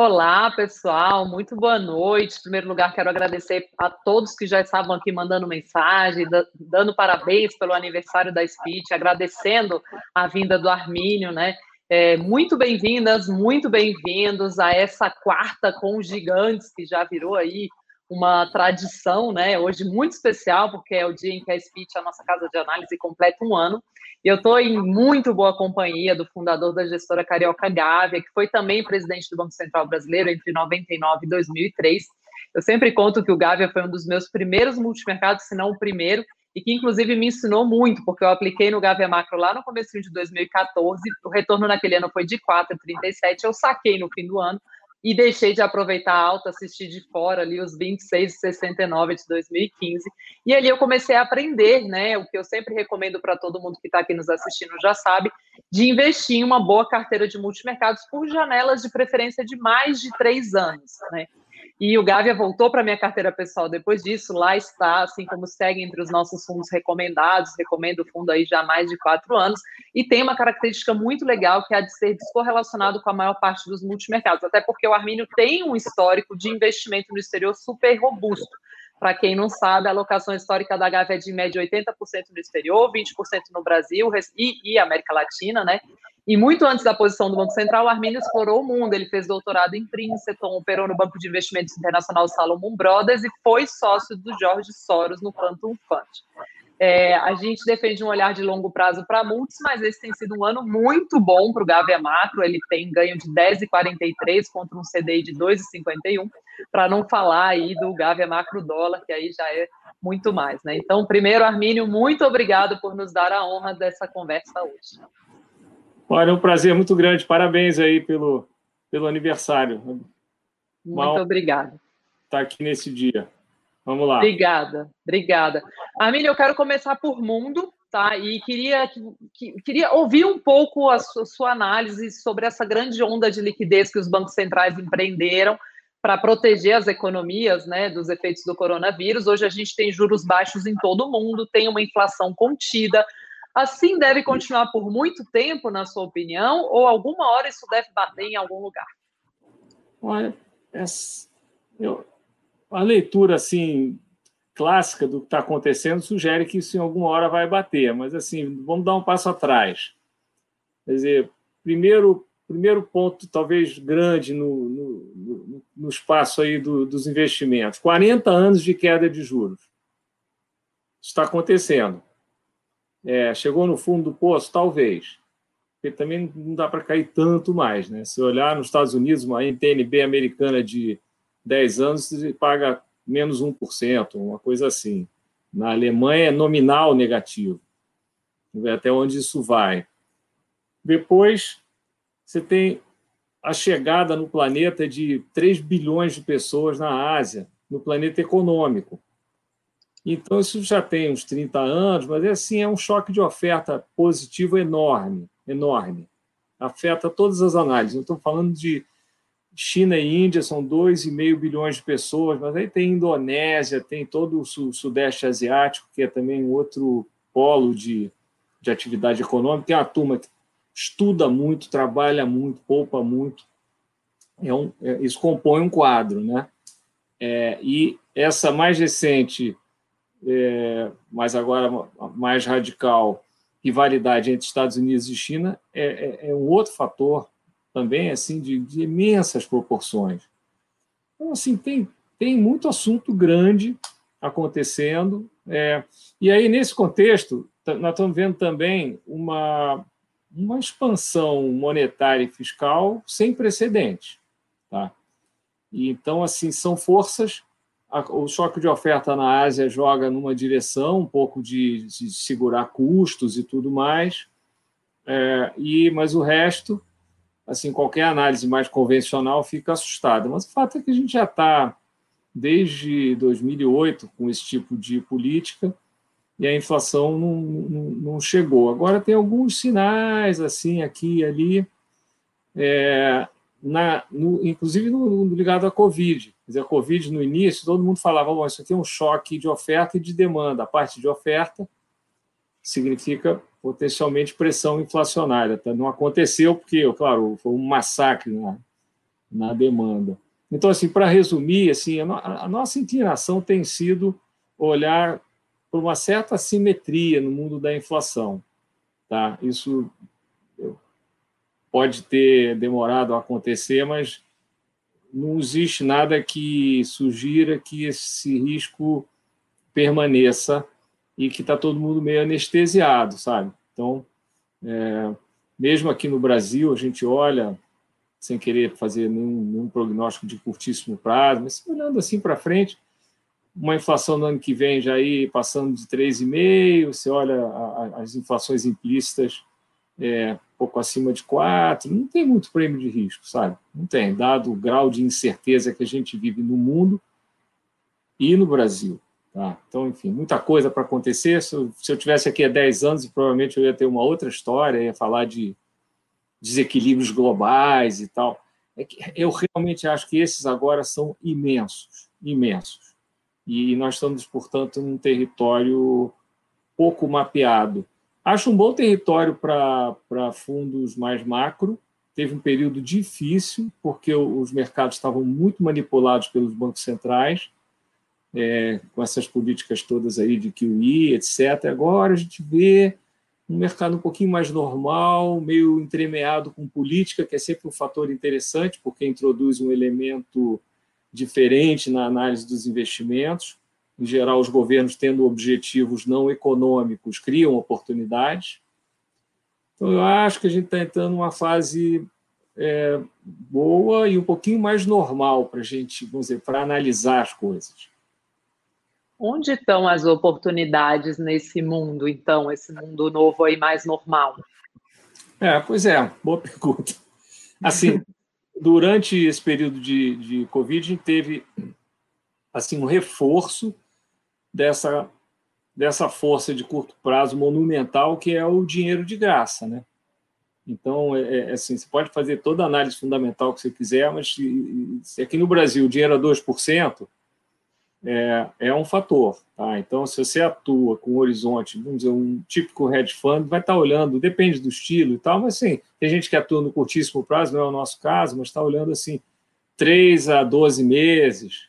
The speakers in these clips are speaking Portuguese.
Olá, pessoal, muito boa noite. Em primeiro lugar, quero agradecer a todos que já estavam aqui mandando mensagem, dando parabéns pelo aniversário da Speech, agradecendo a vinda do Armínio, né? É, muito bem-vindas, muito bem-vindos a essa quarta com os gigantes, que já virou aí uma tradição, né? Hoje muito especial, porque é o dia em que a Speech, a nossa casa de análise, completa um ano. E eu estou em muito boa companhia do fundador da gestora Carioca Gávea, que foi também presidente do Banco Central Brasileiro entre 99 e 2003. Eu sempre conto que o Gávea foi um dos meus primeiros multimercados, se não o primeiro, e que inclusive me ensinou muito, porque eu apliquei no Gávea Macro lá no começo de 2014, o retorno naquele ano foi de 4,37, eu saquei no fim do ano, e deixei de aproveitar a alta, assistir de fora ali os 26,69 de 2015. E ali eu comecei a aprender, né? O que eu sempre recomendo para todo mundo que está aqui nos assistindo já sabe, de investir em uma boa carteira de multimercados por janelas de preferência de mais de três anos, né? E o Gávea voltou para minha carteira pessoal depois disso. Lá está, assim como segue entre os nossos fundos recomendados. Recomendo o fundo aí já há mais de quatro anos. E tem uma característica muito legal que é a de ser descorrelacionado com a maior parte dos multimercados. Até porque o Armínio tem um histórico de investimento no exterior super robusto. Para quem não sabe, a alocação histórica da Gávea é de média 80% no exterior, 20% no Brasil e, e América Latina, né? E muito antes da posição do Banco Central, o Armínio explorou o mundo. Ele fez doutorado em Princeton, operou no Banco de Investimentos Internacional Salomon Brothers e foi sócio do George Soros no Quantum Fund. É, a gente defende um olhar de longo prazo para multis, mas esse tem sido um ano muito bom para o Gávea Macro. Ele tem ganho de 10,43 contra um CDI de 2,51, para não falar aí do Gávea Macro Dólar, que aí já é muito mais. Né? Então, primeiro, Armínio, muito obrigado por nos dar a honra dessa conversa hoje. Olha, é um prazer muito grande. Parabéns aí pelo, pelo aniversário. Muito obrigada. Estar aqui nesse dia. Vamos lá. Obrigada, obrigada. Amília, eu quero começar por mundo, tá? E queria, que, queria ouvir um pouco a sua, sua análise sobre essa grande onda de liquidez que os bancos centrais empreenderam para proteger as economias né, dos efeitos do coronavírus. Hoje a gente tem juros baixos em todo o mundo, tem uma inflação contida, Assim deve continuar por muito tempo, na sua opinião, ou alguma hora isso deve bater em algum lugar? Olha, eu, a leitura assim clássica do que está acontecendo sugere que isso em alguma hora vai bater, mas assim vamos dar um passo atrás. Quer dizer, primeiro primeiro ponto talvez grande no, no, no espaço aí do, dos investimentos, 40 anos de queda de juros. Isso está acontecendo. É, chegou no fundo do poço? Talvez. Porque também não dá para cair tanto mais. Né? Se olhar nos Estados Unidos, uma NTNB americana de 10 anos paga menos 1%, uma coisa assim. Na Alemanha é nominal negativo. Até onde isso vai. Depois, você tem a chegada no planeta de 3 bilhões de pessoas na Ásia, no planeta econômico. Então, isso já tem uns 30 anos, mas é assim, é um choque de oferta positivo enorme, enorme. Afeta todas as análises. Eu estou falando de China e Índia, são 2,5 bilhões de pessoas, mas aí tem Indonésia, tem todo o Sudeste Asiático, que é também outro polo de, de atividade econômica. Tem uma turma que estuda muito, trabalha muito, poupa muito. É um, é, isso compõe um quadro. Né? É, e essa mais recente é, mas agora mais radical, rivalidade entre Estados Unidos e China é, é, é um outro fator também assim de, de, imensas proporções. Então, assim, tem, tem muito assunto grande acontecendo. É, e aí, nesse contexto, nós estamos vendo também uma, uma expansão monetária e fiscal sem precedentes. Tá? E, então, assim, são forças o choque de oferta na Ásia joga numa direção um pouco de, de segurar custos e tudo mais, é, e mas o resto, assim, qualquer análise mais convencional fica assustada. Mas o fato é que a gente já está desde 2008 com esse tipo de política e a inflação não, não, não chegou. Agora tem alguns sinais assim aqui e ali, é, na, no, inclusive no, no ligado à Covid Quer dizer, a Covid, no início, todo mundo falava, bom, isso aqui é um choque de oferta e de demanda. A parte de oferta significa potencialmente pressão inflacionária. Tá? Não aconteceu porque, claro, foi um massacre na, na demanda. Então, assim, para resumir, assim, a, no, a, nossa inclinação tem sido olhar por uma certa assimetria no mundo da inflação. Tá? Isso pode ter demorado a acontecer, mas não existe nada que sugira que esse risco permaneça e que está todo mundo meio anestesiado, sabe? Então, é, mesmo aqui no Brasil, a gente olha, sem querer fazer nenhum, nenhum prognóstico de curtíssimo prazo, mas olhando assim para frente, uma inflação no ano que vem já aí passando de 3,5%, você olha a, a, as inflações implícitas é, pouco acima de 4%, não tem muito prêmio de risco, sabe? Não tem, dado o grau de incerteza que a gente vive no mundo e no Brasil. Tá? Então, enfim, muita coisa para acontecer. Se eu, se eu tivesse aqui há 10 anos, provavelmente eu ia ter uma outra história, ia falar de desequilíbrios globais e tal. É que eu realmente acho que esses agora são imensos, imensos. E nós estamos, portanto, num território pouco mapeado. Acho um bom território para fundos mais macro. Teve um período difícil, porque os mercados estavam muito manipulados pelos bancos centrais é, com essas políticas todas aí de QE, etc. Agora a gente vê um mercado um pouquinho mais normal, meio entremeado com política, que é sempre um fator interessante, porque introduz um elemento diferente na análise dos investimentos. Em geral, os governos tendo objetivos não econômicos criam oportunidades. Então, eu acho que a gente está entrando numa fase é, boa e um pouquinho mais normal para a gente, vamos dizer, para analisar as coisas. Onde estão as oportunidades nesse mundo, então, esse mundo novo aí mais normal? É, pois é, boa pergunta. Assim, durante esse período de, de Covid, a gente teve assim, um reforço dessa, dessa força de curto prazo monumental que é o dinheiro de graça, né? Então, é, é assim, você pode fazer toda a análise fundamental que você quiser, mas se, se aqui no Brasil o dinheiro é 2%, é, é um fator. Tá? Então, se você atua com um horizonte, vamos dizer, um típico hedge fund, vai estar olhando, depende do estilo e tal, mas sim, tem gente que atua no curtíssimo prazo, não é o nosso caso, mas está olhando assim, 3 a 12 meses,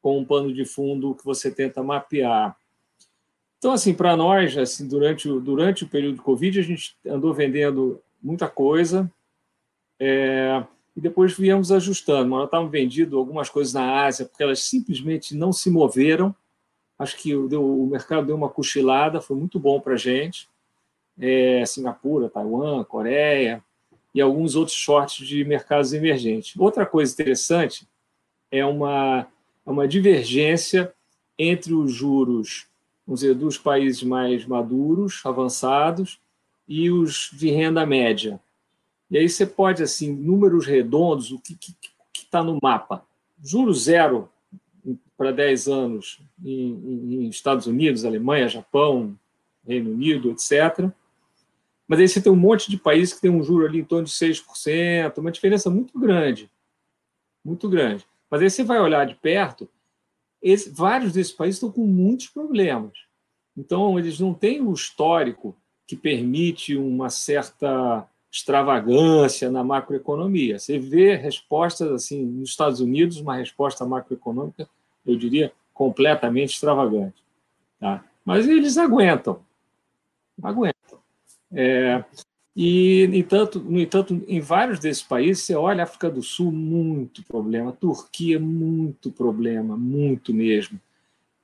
com um pano de fundo que você tenta mapear. Então, assim, para nós, assim, durante, o, durante o período de Covid, a gente andou vendendo muita coisa, é, e depois viemos ajustando. Nós estávamos vendido algumas coisas na Ásia, porque elas simplesmente não se moveram. Acho que o, mercado deu uma cochilada, foi muito bom para a gente. É, Singapura, Taiwan, Coreia e alguns outros shorts de mercados emergentes. Outra coisa interessante é uma, é uma divergência entre os juros vamos dizer, dos países mais maduros, avançados, e os de renda média. E aí você pode, assim, números redondos, o que está no mapa? Juro zero para 10 anos em, em, Estados Unidos, Alemanha, Japão, Reino Unido, etc. Mas aí você tem um monte de países que tem um juro ali em torno de 6%, uma diferença muito grande. Muito grande. Mas aí você vai olhar de perto, esse, vários desses países estão com muitos problemas. Então, eles não têm o histórico que permite uma certa extravagância na macroeconomia. Você vê respostas assim nos Estados Unidos, uma resposta macroeconômica, eu diria, completamente extravagante. Tá? Mas eles aguentam, aguentam. É, e, entanto, no entanto, em vários desses países, você olha África do Sul, muito problema, Turquia, muito problema, muito mesmo.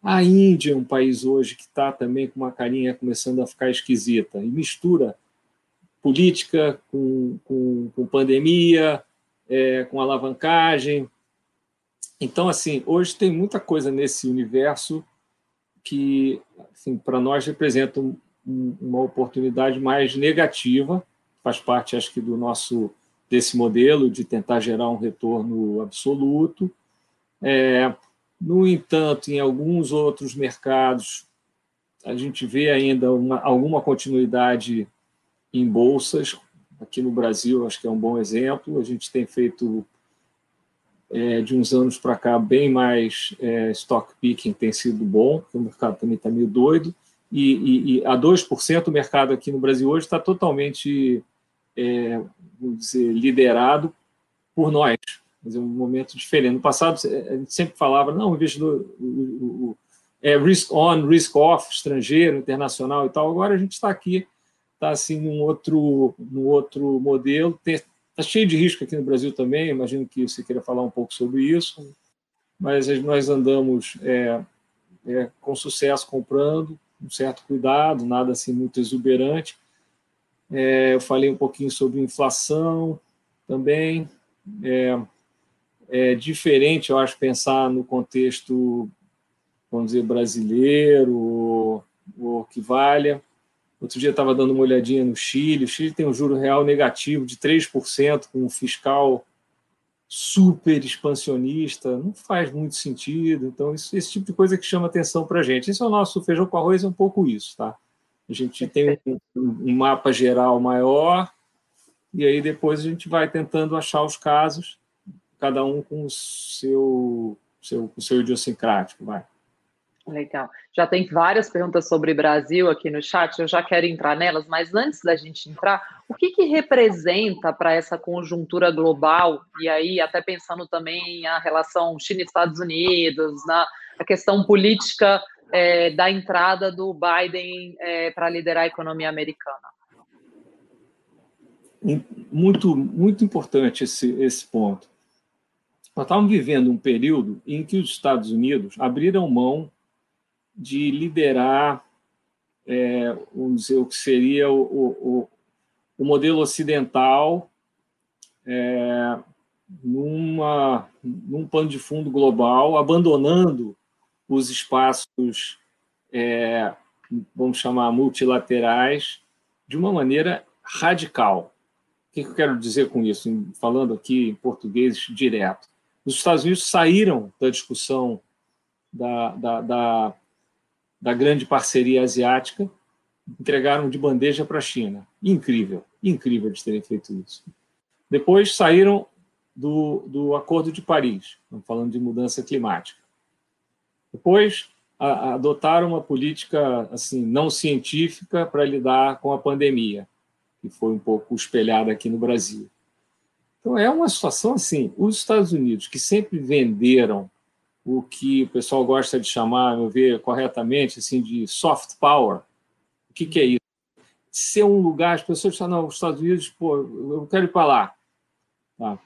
A Índia é um país hoje que está também com uma carinha começando a ficar esquisita e mistura política, com, com, com pandemia, é, com alavancagem. Então, assim, hoje tem muita coisa nesse universo que, assim, para nós, representa um, uma oportunidade mais negativa, faz parte, acho que, do nosso desse modelo de tentar gerar um retorno absoluto. É, no entanto, em alguns outros mercados, a gente vê ainda uma, alguma continuidade em bolsas. Aqui no Brasil, acho que é um bom exemplo. A gente tem feito, é, de uns anos para cá, bem mais é, stock picking, tem sido bom, o mercado também está meio doido. E, e, e, a 2% o mercado aqui no Brasil hoje está totalmente, é, dizer, liderado por nós, Mas é um momento diferente. No passado, a gente sempre falava, não, o investidor o, o, é risk on, risk off, estrangeiro, internacional e tal. Agora a gente está aqui, está assim num outro, num outro modelo. Está cheio de risco aqui no Brasil também. Imagino que você queira falar um pouco sobre isso. Mas nós andamos é, é, com sucesso comprando, um certo cuidado, nada assim muito exuberante. É, eu falei um pouquinho sobre inflação também. É, é diferente, eu acho, pensar no contexto vamos dizer, brasileiro, ou, que valha. Outro dia estava dando uma olhadinha no Chile. O Chile tem um juro real negativo de 3%, com um fiscal super expansionista. Não faz muito sentido. Então, isso, esse tipo de coisa que chama atenção para a gente. Esse é o nosso feijão com arroz, é um pouco isso. Tá? A gente tem um, um mapa geral maior, e aí depois a gente vai tentando achar os casos, cada um com o seu, seu, o seu idiosincrático. Vai. Legal. Já tem várias perguntas sobre Brasil aqui no chat, eu já quero entrar nelas, mas antes da gente entrar, o que, que representa para essa conjuntura global, e aí até pensando também a relação China-Estados Unidos, na a questão política é, da entrada do Biden é, para liderar a economia americana? Muito, muito importante esse, esse ponto. Nós estávamos vivendo um período em que os Estados Unidos abriram mão de liderar, é, vamos dizer, o que seria o, o, o modelo ocidental é, numa, num pano de fundo global, abandonando os espaços, é, vamos chamar multilaterais, de uma maneira radical. O que eu quero dizer com isso? Falando aqui em português direto. Os Estados Unidos saíram da discussão da, da, da da grande parceria asiática, entregaram de bandeja para a China. Incrível, incrível de terem feito isso. Depois saíram do, do Acordo de Paris, falando de mudança climática. Depois a, adotaram uma política assim não científica para lidar com a pandemia, que foi um pouco espelhada aqui no Brasil. Então é uma situação assim, os Estados Unidos que sempre venderam o que o pessoal gosta de chamar, meu ver, corretamente, assim, de soft power. O que, que é isso? Ser um lugar, as pessoas falam, não, os Estados Unidos, pô, eu quero ir para lá. Tá?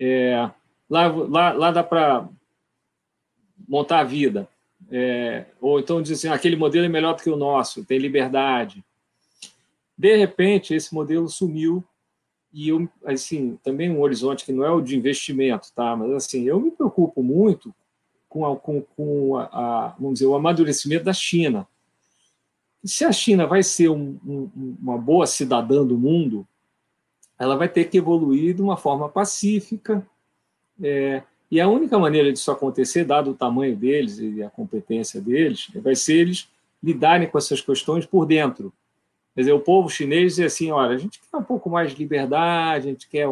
É, lá, lá. Lá dá para montar a vida. É, ou então dizem assim, aquele modelo é melhor do que o nosso, tem liberdade. De repente, esse modelo sumiu e eu, assim, também um horizonte que não é o de investimento, tá? Mas assim, eu me preocupo muito com, a, com, com a, vamos dizer, o amadurecimento da China. E se a China vai ser um, um, uma boa cidadã do mundo, ela vai ter que evoluir de uma forma pacífica. É, e a única maneira disso acontecer, dado o tamanho deles e a competência deles, vai ser eles lidarem com essas questões por dentro. Quer dizer, o povo chinês diz assim: olha, a gente quer um pouco mais de liberdade, a gente quer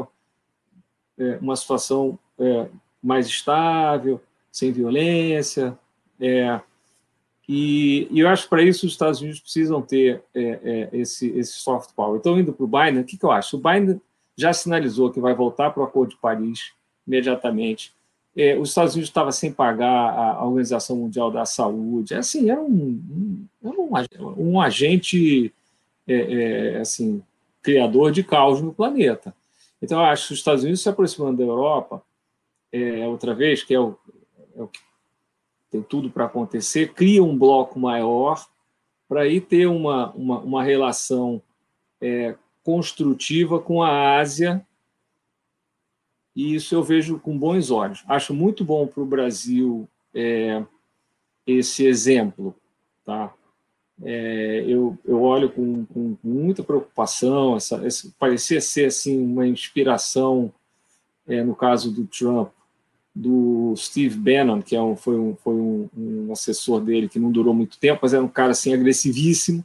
é, uma situação é, mais estável, sem violência. É, e, e, eu acho que para isso os Estados Unidos precisam ter é, é, esse, esse soft power. Então, indo para o Biden, o que, que eu acho? O Biden já sinalizou que vai voltar para o Acordo de Paris imediatamente. É, os Estados Unidos estavam sem pagar a Organização Mundial da Saúde. Assim, era um, um, um, agente é, é, assim, criador de caos no planeta. Então, eu acho que os Estados Unidos se aproximando da Europa, é, outra vez, que é o, é tem tudo para acontecer, cria um bloco maior para aí ter uma, uma, uma relação é, construtiva com a Ásia, e isso eu vejo com bons olhos. Acho muito bom para o Brasil é, esse exemplo. Tá? É, eu, eu olho com, com, muita preocupação, essa, essa, parecia ser assim, uma inspiração, é, no caso do Trump, do Steve Bannon, que é um, foi, um, foi um, um, assessor dele que não durou muito tempo, mas era um cara assim agressivíssimo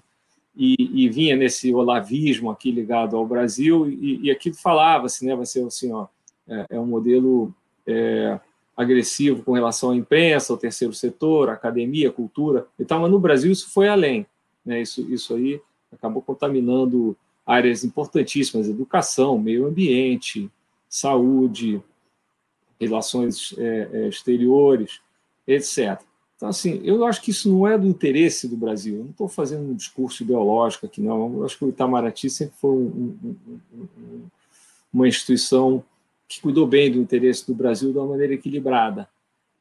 e, e vinha nesse olavismo aqui ligado ao Brasil e, e aquilo falava assim, né, vai ser assim, ó, é, é um modelo é, agressivo com relação à imprensa, ao terceiro setor, academia, cultura e tal, mas no Brasil isso foi além, né, isso, isso aí acabou contaminando áreas importantíssimas, educação, meio ambiente, saúde, relações é, é, exteriores, etc. Então, assim, eu acho que isso não é do interesse do Brasil. Eu não estou fazendo um discurso ideológico aqui, não. Eu acho que o Itamaraty sempre foi um, um, um, uma instituição que cuidou bem do interesse do Brasil de uma maneira equilibrada.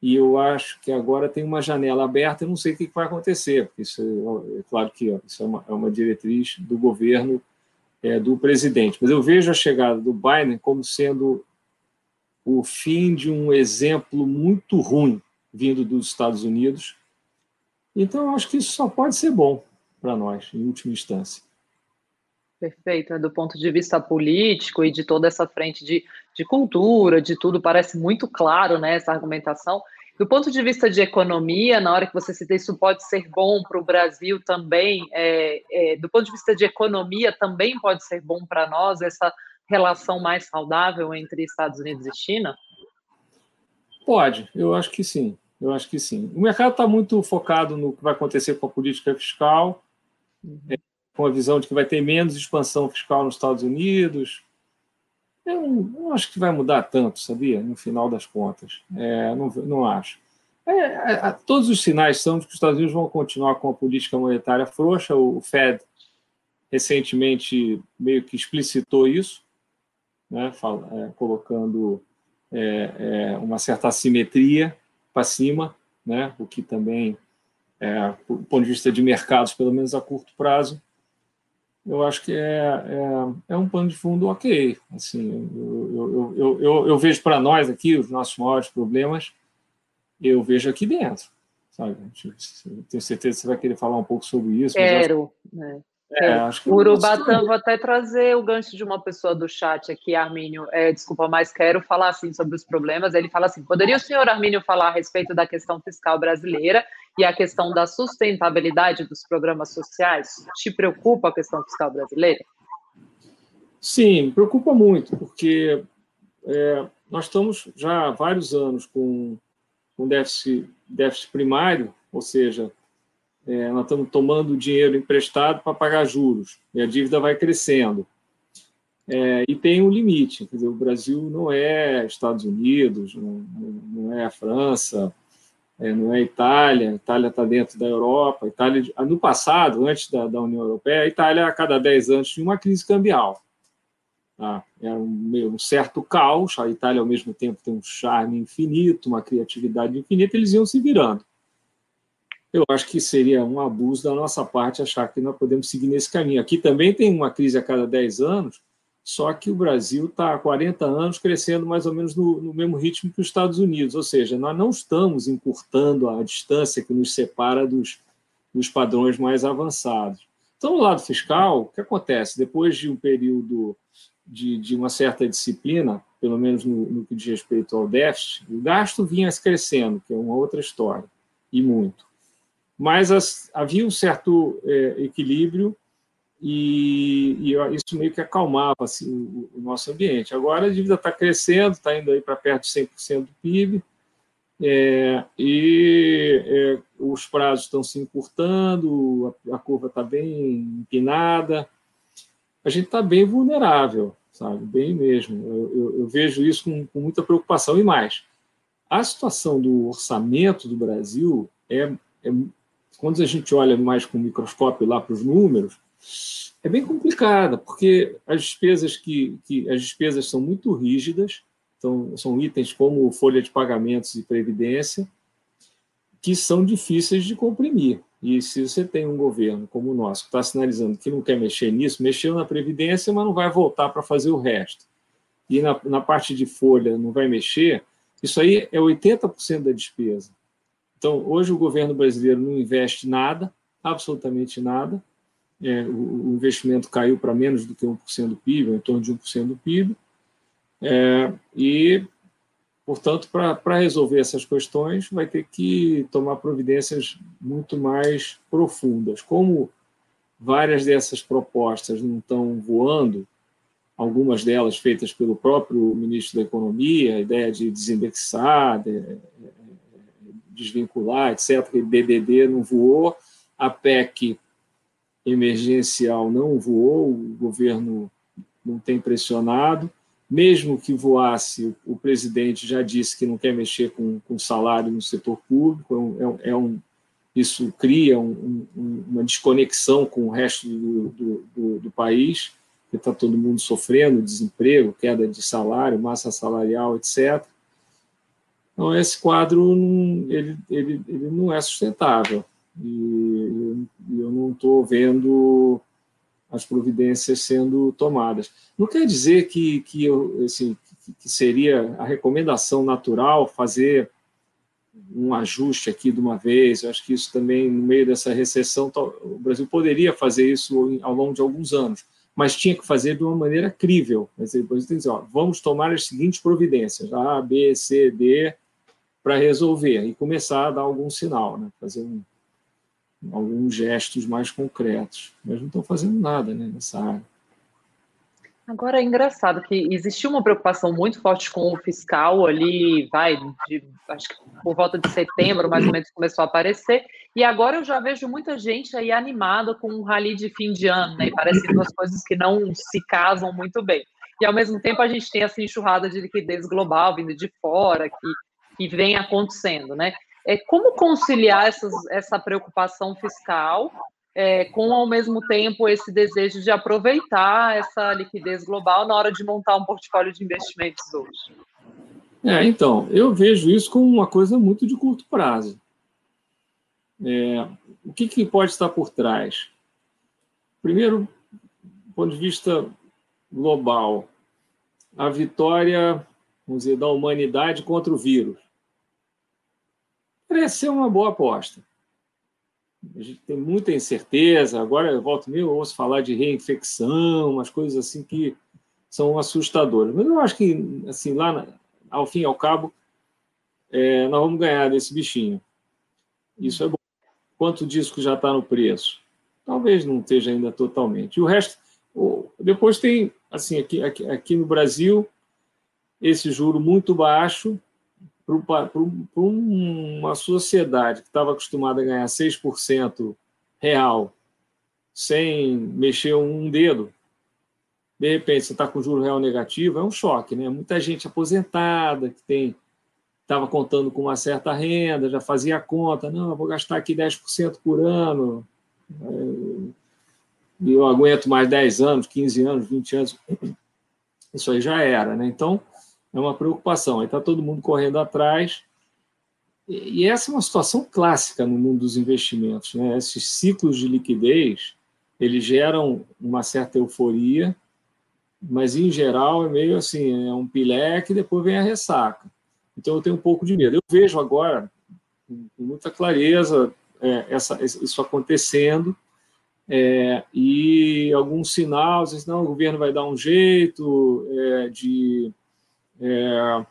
E eu acho que agora tem uma janela aberta, eu não sei o que vai acontecer, porque isso é, é claro que ó, isso é uma, é uma, diretriz do governo é, do presidente. Mas eu vejo a chegada do Biden como sendo o fim de um exemplo muito ruim vindo dos Estados Unidos. Então, acho que isso só pode ser bom para nós, em última instância. Perfeito, né? do ponto de vista político e de toda essa frente de, de cultura, de tudo, parece muito claro né, essa argumentação. Do ponto de vista de economia, na hora que você cita isso pode ser bom para o Brasil também, é, é, do ponto de vista de economia também pode ser bom para nós essa relação mais saudável entre Estados Unidos e China? Pode, eu acho que sim. Eu acho que sim. O mercado está muito focado no que vai acontecer com a política fiscal, uhum. é, com a visão de que vai ter menos expansão fiscal nos Estados Unidos. Eu não acho que vai mudar tanto, sabia? No final das contas. É, não, não acho. É, é, todos os sinais são de que os Estados Unidos vão continuar com a política monetária frouxa. O Fed recentemente meio que explicitou isso, né, é, colocando é, é, uma certa assimetria para cima, né, o que também, do ponto de vista de mercados, pelo menos a curto prazo, eu acho que é, é, é, um pano de fundo ok. Assim, eu, eu, eu, eu vejo para nós aqui os nossos maiores problemas, eu vejo aqui dentro. Sabe? Tenho certeza que você vai querer falar um pouco sobre isso. Quero. Né? É, que Urubatã, vou até trazer o gancho de uma pessoa do chat aqui, Armínio. É, desculpa, mas quero falar assim sobre os problemas. Ele fala assim: poderia o senhor Armínio falar a respeito da questão fiscal brasileira e a questão da sustentabilidade dos programas sociais? Te preocupa a questão fiscal brasileira? Sim, preocupa muito, porque é, nós estamos já há vários anos com, com déficit, déficit primário, ou seja, é, nós estamos tomando dinheiro emprestado para pagar juros, e a dívida vai crescendo. É, e tem um limite, dizer, o Brasil não é Estados Unidos, não, não é a França, é, não é Itália, a Itália está dentro da Europa. Itália, no passado, antes da, da, União Europeia, a Itália, a cada 10 anos, tinha uma crise cambial. Tá? Era um, um, certo caos, a Itália, ao mesmo tempo, tem um charme infinito, uma criatividade infinita, eles iam se virando. Eu acho que seria um abuso da nossa parte achar que nós podemos seguir nesse caminho. Aqui também tem uma crise a cada 10 anos, só que o Brasil está há 40 anos crescendo mais ou menos no, no, mesmo ritmo que os Estados Unidos, ou seja, nós não estamos encurtando a distância que nos separa dos, dos padrões mais avançados. Então, no lado fiscal, o que acontece? Depois de um período de, de uma certa disciplina, pelo menos no, no que diz respeito ao déficit, o gasto vinha crescendo, que é uma outra história, e muito. Mas as, havia um certo é, equilíbrio e, e, isso meio que acalmava assim, o, o, nosso ambiente. Agora a dívida está crescendo, está indo aí para perto de 100% do PIB, é, e é, os prazos estão se encurtando, a, a curva está bem empinada, a gente está bem vulnerável, sabe? Bem mesmo. Eu, eu, eu vejo isso com, com, muita preocupação. E mais, a situação do orçamento do Brasil é, é quando a gente olha mais com o microscópio lá para os números, é bem complicada, porque as despesas que, que as despesas são muito rígidas, então são itens como folha de pagamentos e previdência, que são difíceis de comprimir. E se você tem um governo como o nosso que está sinalizando que não quer mexer nisso, mexeu na previdência, mas não vai voltar para fazer o resto. E na, na parte de folha não vai mexer, isso aí é 80% da despesa. Então, hoje o governo brasileiro não investe nada, absolutamente nada, é, o, o, investimento caiu para menos do que 1% do PIB, em torno de 1% do PIB, é, e, portanto, para resolver essas questões, vai ter que tomar providências muito mais profundas. Como várias dessas propostas não estão voando, algumas delas feitas pelo próprio ministro da Economia, a ideia de desindexar, de, desvincular, etc., que DDD não voou, a PEC emergencial não voou, o governo não tem pressionado, mesmo que voasse, o presidente já disse que não quer mexer com, com salário no setor público, é, é um, isso cria um, um, uma desconexão com o resto do, do, do, do país, que está todo mundo sofrendo, desemprego, queda de salário, massa salarial, etc. Então, esse quadro ele, ele, ele não é sustentável. E eu, não estou vendo as providências sendo tomadas. Não quer dizer que, que, eu, assim, que seria a recomendação natural fazer um ajuste aqui de uma vez. Eu acho que isso também, no meio dessa recessão, o Brasil poderia fazer isso ao longo de alguns anos, mas tinha que fazer de uma maneira crível. Depois tem que dizer, ó, vamos tomar as seguintes providências, A, B, C, D, para resolver, e começar a dar algum sinal, né? fazer um, alguns gestos mais concretos, mas não estão fazendo nada né, nessa área. Agora é engraçado que existiu uma preocupação muito forte com o fiscal ali, vai, de, acho que por volta de setembro, mais ou menos, começou a aparecer, e agora eu já vejo muita gente aí animada com um rally de fim de ano, né? E parecem duas coisas que não se casam muito bem. E ao mesmo tempo a gente tem essa enxurrada de liquidez global vindo de fora, que, que vem acontecendo, né? É, como conciliar essas, essa preocupação fiscal é, com, ao mesmo tempo, esse desejo de aproveitar essa liquidez global na hora de montar um portfólio de investimentos hoje? É, então, eu vejo isso como uma coisa muito de curto prazo. É, o que, que pode estar por trás? Primeiro, do ponto de vista global, a vitória, vamos dizer, da humanidade contra o vírus parece ser uma boa aposta. A gente tem muita incerteza. Agora, eu volto meio, ouço falar de reinfecção, umas coisas assim que são assustadoras. Mas eu acho que, assim, lá, ao fim e ao cabo, é, nós vamos ganhar desse bichinho. Isso é bom. Quanto disco já está no preço? Talvez não esteja ainda totalmente. E o resto, depois tem, assim, aqui, aqui, aqui no Brasil, esse juro muito baixo, para uma sociedade que estava acostumada a ganhar 6% real sem mexer um dedo, de repente você está com juro real negativo, é um choque, né? Muita gente aposentada que tem estava contando com uma certa renda, já fazia a conta, não, eu vou gastar aqui 10% por ano, e eu aguento mais 10 anos, 15 anos, 20 anos, isso aí já era, né? Então, é uma preocupação. Aí está todo mundo correndo atrás. E essa é uma situação clássica no mundo dos investimentos. Né? Esses ciclos de liquidez eles geram uma certa euforia, mas em geral é meio assim, é um pileque e depois vem a ressaca. Então eu tenho um pouco de medo. Eu vejo agora, com muita clareza, é, essa, isso acontecendo, é, e alguns sinais, não, o governo vai dar um jeito é, de é,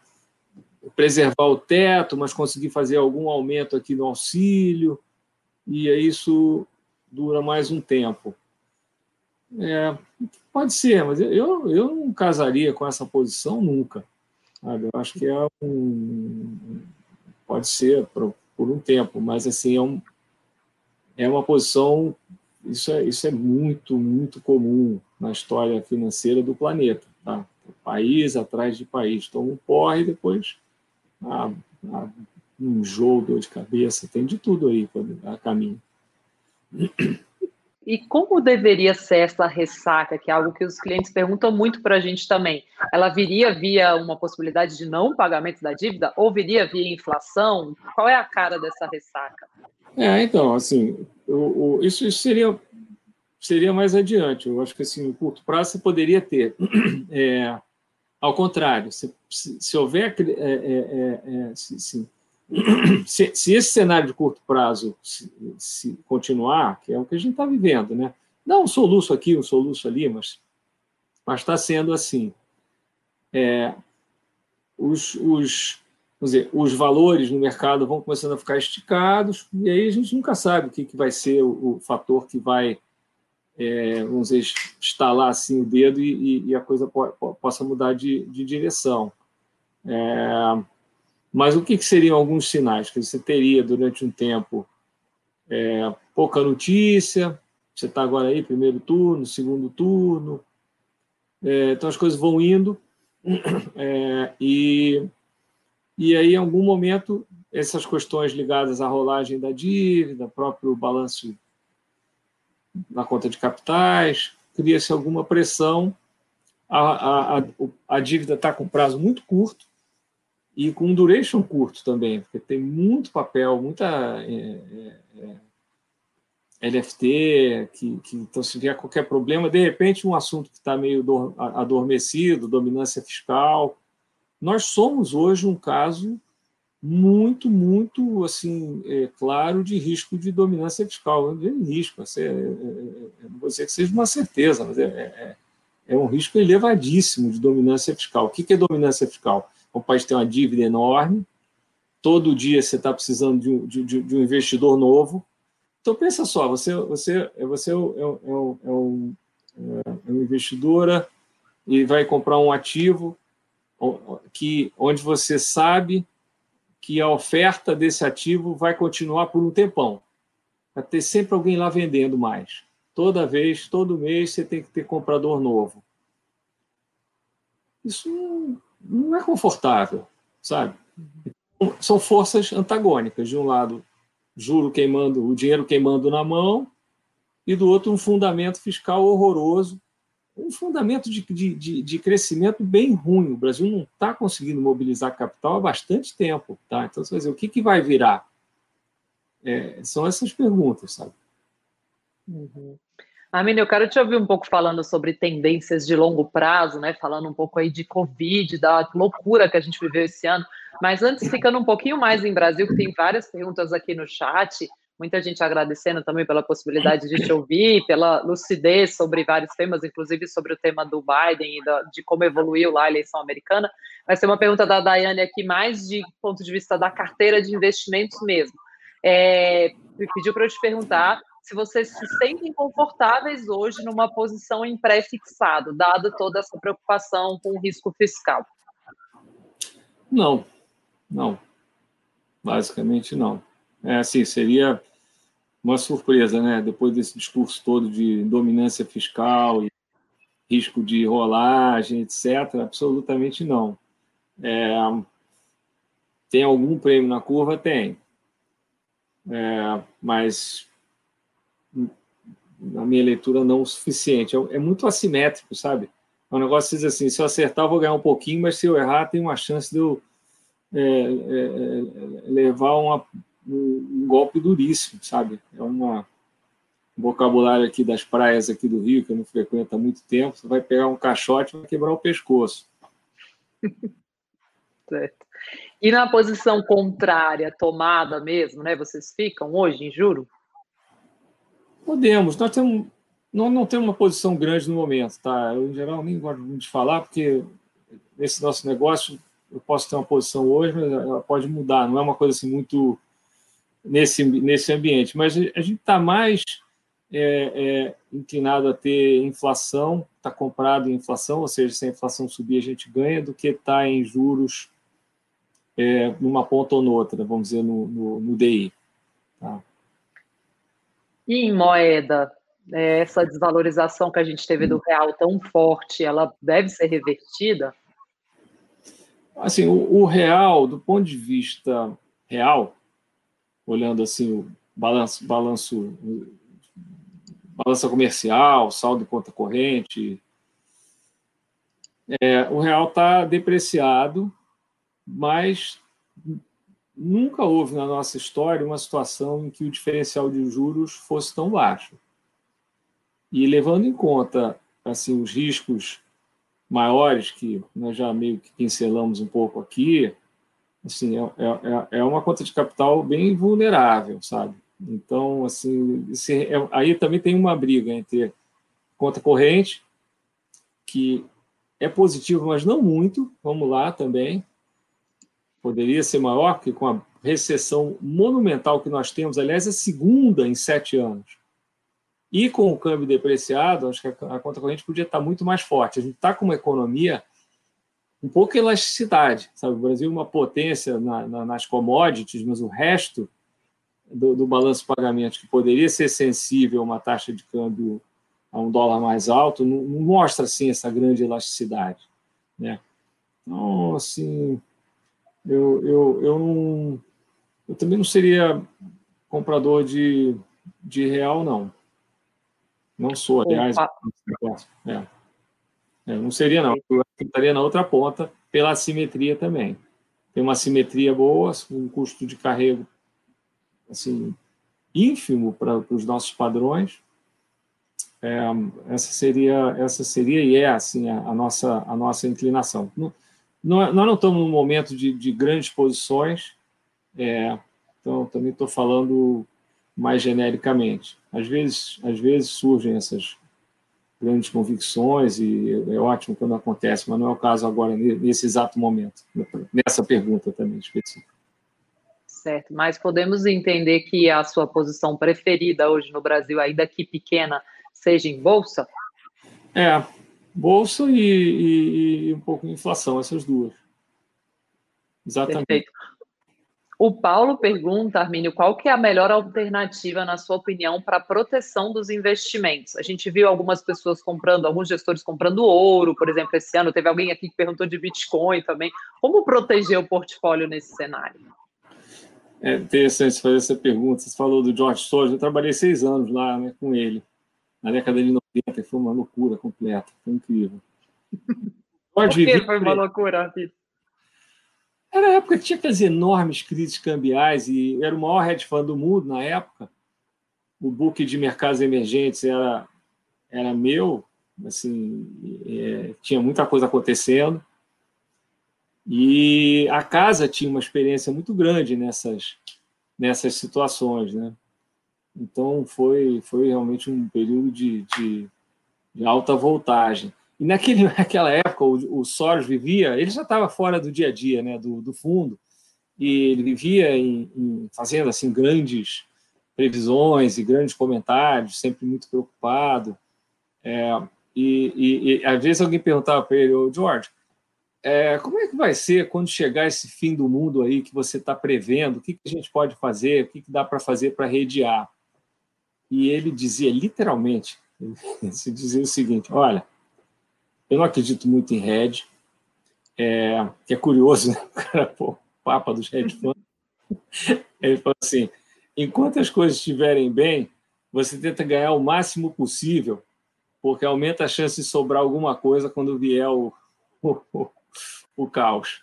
preservar o teto, mas conseguir fazer algum aumento aqui no auxílio, e isso dura mais um tempo. É, pode ser, mas eu, eu não casaria com essa posição nunca. Sabe? Eu acho que é um. Pode ser por, por um tempo, mas assim, é, um, é uma posição. Isso é, isso é muito, muito comum na história financeira do planeta. Tá? País atrás de país. Toma um porre depois ah, ah, um jogo, dor de cabeça, tem de tudo aí a caminho. E como deveria ser essa ressaca, que é algo que os clientes perguntam muito para a gente também? Ela viria via uma possibilidade de não pagamento da dívida ou viria via inflação? Qual é a cara dessa ressaca? É, então, assim, o, o, isso, isso seria seria mais adiante. Eu acho que assim, no curto prazo você poderia ter. É, ao contrário, se, se, houver. É, é, é, é se, se, se, esse cenário de curto prazo se, continuar, que é o que a gente está vivendo, né? não um soluço aqui, um soluço ali, mas está sendo assim. É, os, os, dizer, os valores no mercado vão começando a ficar esticados, e aí a gente nunca sabe o que, que vai ser o, o fator que vai é, vamos dizer, estalar assim o dedo e, e a coisa po possa mudar de, de direção. É, mas o que, que, seriam alguns sinais que você teria durante um tempo? É, pouca notícia, você está agora aí, primeiro turno, segundo turno, é, então as coisas vão indo, É, e, e aí, em algum momento, essas questões ligadas à rolagem da dívida, próprio balanço na conta de capitais, cria-se alguma pressão. A, a, a, dívida está com prazo muito curto e com um duration curto também, porque tem muito papel, muita é, é, é LFT, que, que, então se vier qualquer problema, de repente um assunto que está meio do, adormecido, dominância fiscal. Nós somos hoje um caso muito, muito assim é, claro de risco de dominância fiscal. Não é risco, assim, é, é, é, não vou dizer que seja uma certeza, mas é, é, é, um risco elevadíssimo de dominância fiscal. O que é dominância fiscal? O país tem uma dívida enorme, todo dia você está precisando de um, de, de um, investidor novo. Então pensa só, você, você, você é, um, é, um, é uma investidora e vai comprar um ativo que onde você sabe que a oferta desse ativo vai continuar por um tempão. Vai ter sempre alguém lá vendendo mais. Toda vez, todo mês, você tem que ter comprador novo. Isso não, é confortável, sabe? Então, são forças antagônicas. De um lado, juro queimando, o dinheiro queimando na mão, e do outro, um fundamento fiscal horroroso um fundamento de, de, de, crescimento bem ruim. O Brasil não está conseguindo mobilizar capital há bastante tempo. Tá? Então, você vai dizer, o que, que vai virar? É, são essas perguntas, sabe? Uhum. Eu quero te ouvir um pouco falando sobre tendências de longo prazo, né? Falando um pouco aí de Covid, da loucura que a gente viveu esse ano. Mas antes, ficando um pouquinho mais em Brasil, que tem várias perguntas aqui no chat muita gente agradecendo também pela possibilidade de te ouvir, pela lucidez sobre vários temas, inclusive sobre o tema do Biden e da, de como evoluiu lá a eleição americana. Vai ser uma pergunta da Daiane aqui, mais de ponto de vista da carteira de investimentos mesmo. É, pediu para eu te perguntar se vocês se sentem confortáveis hoje numa posição em pré-fixado, dada toda essa preocupação com o risco fiscal. Não, não. Basicamente não. É, assim, seria uma surpresa, né? Depois desse discurso todo de dominância fiscal e risco de rolagem, etc. Absolutamente não. É, tem algum prêmio na curva? Tem. É, mas na minha leitura não o suficiente. É, é, muito assimétrico, sabe? É um negócio que diz assim, se eu acertar, vou ganhar um pouquinho, mas se eu errar, tem uma chance de eu é, é, é levar uma um, golpe duríssimo, sabe? É uma, um vocabulário aqui das praias aqui do Rio, que eu não frequento há muito tempo, você vai pegar um caixote e vai quebrar o pescoço. certo. E na posição contrária, tomada mesmo, né? Vocês ficam hoje em juro? Podemos. Nós temos, não, não temos uma posição grande no momento, tá? Eu, em geral, nem gosto muito de falar, porque nesse nosso negócio eu posso ter uma posição hoje, mas ela pode mudar. Não é uma coisa assim muito nesse, nesse ambiente. Mas a gente está mais é, é, inclinado a ter inflação, está comprado em inflação, ou seja, se a inflação subir, a gente ganha, do que está em juros é, numa ponta ou noutra, vamos dizer, no, no, no DI. Tá? E em moeda, é, essa desvalorização que a gente teve do real tão forte, ela deve ser revertida? Assim, o, o real, do ponto de vista real, olhando assim o balanço, balanço balança comercial, saldo de conta corrente. É, o real está depreciado, mas nunca houve na nossa história uma situação em que o diferencial de juros fosse tão baixo. E levando em conta assim os riscos maiores que nós já meio que pincelamos um pouco aqui, assim, é, é, é uma conta de capital bem vulnerável, sabe? Então, assim, esse, é, aí também tem uma briga entre conta corrente, que é positivo, mas não muito, vamos lá também, poderia ser maior, porque com a recessão monumental que nós temos, aliás, a segunda em sete anos, e com o câmbio depreciado, acho que a conta corrente podia estar muito mais forte. A gente está com uma economia um pouco elasticidade. Sabe? O Brasil é uma potência na, na, nas commodities, mas o resto do, do balanço de pagamentos, que poderia ser sensível a uma taxa de câmbio a um dólar mais alto, não, não mostra assim essa grande elasticidade. Né? Então, assim, eu, eu, eu, não, eu também não seria comprador de, de real, não. Não sou, aliás. É. É, não seria, não. Eu estaria na outra ponta pela assimetria também. Tem uma assimetria boa, um custo de carrego assim, ínfimo para os nossos padrões. É, essa seria essa seria e é assim a, a nossa a nossa inclinação. Não, não, é, nós não estamos num momento de, de grandes posições, é, então também estou falando mais genericamente. Às vezes às vezes surgem essas grandes convicções e é ótimo quando acontece, mas não é o caso agora nesse exato momento, nessa pergunta também específica. Certo, mas podemos entender que a sua posição preferida hoje no Brasil, ainda que pequena, seja em bolsa? É, bolsa e, e, e um pouco de inflação, essas duas. Exatamente. Perfeito. O Paulo pergunta, Armínio, qual que é a melhor alternativa, na sua opinião, para a proteção dos investimentos? A gente viu algumas pessoas comprando, alguns gestores comprando ouro, por exemplo, esse ano. Teve alguém aqui que perguntou de Bitcoin também. Como proteger o portfólio nesse cenário? É interessante fazer essa pergunta. Você falou do George Soros. Eu trabalhei seis anos lá né, com ele, na década de 90. Foi uma loucura completa. Foi incrível. Por que foi uma loucura, Vitor? Era a época que tinha aquelas enormes crises cambiais e era o maior hedge fund do mundo na época. O book de mercados emergentes era, era meu, assim, é, tinha muita coisa acontecendo. E a casa tinha uma experiência muito grande nessas, nessas situações, né? Então foi, foi realmente um período de, de, de alta voltagem. E naquele, naquela época, o, o Soros vivia, ele já estava fora do dia a dia, né, do, do fundo, e ele vivia em, em, fazendo assim grandes previsões e grandes comentários, sempre muito preocupado. É, e, e, e, às vezes alguém perguntava para ele, ô George, é, como é que vai ser quando chegar esse fim do mundo aí que você está prevendo? O que, que, a gente pode fazer? O que, que dá para fazer para rediar? E ele dizia literalmente, ele dizia o seguinte: olha, eu não acredito muito em hedge, é, que é curioso, né? o cara, pô, papa dos hedge funds. Ele falou assim: enquanto as coisas estiverem bem, você tenta ganhar o máximo possível, porque aumenta a chance de sobrar alguma coisa quando vier o, o, o caos.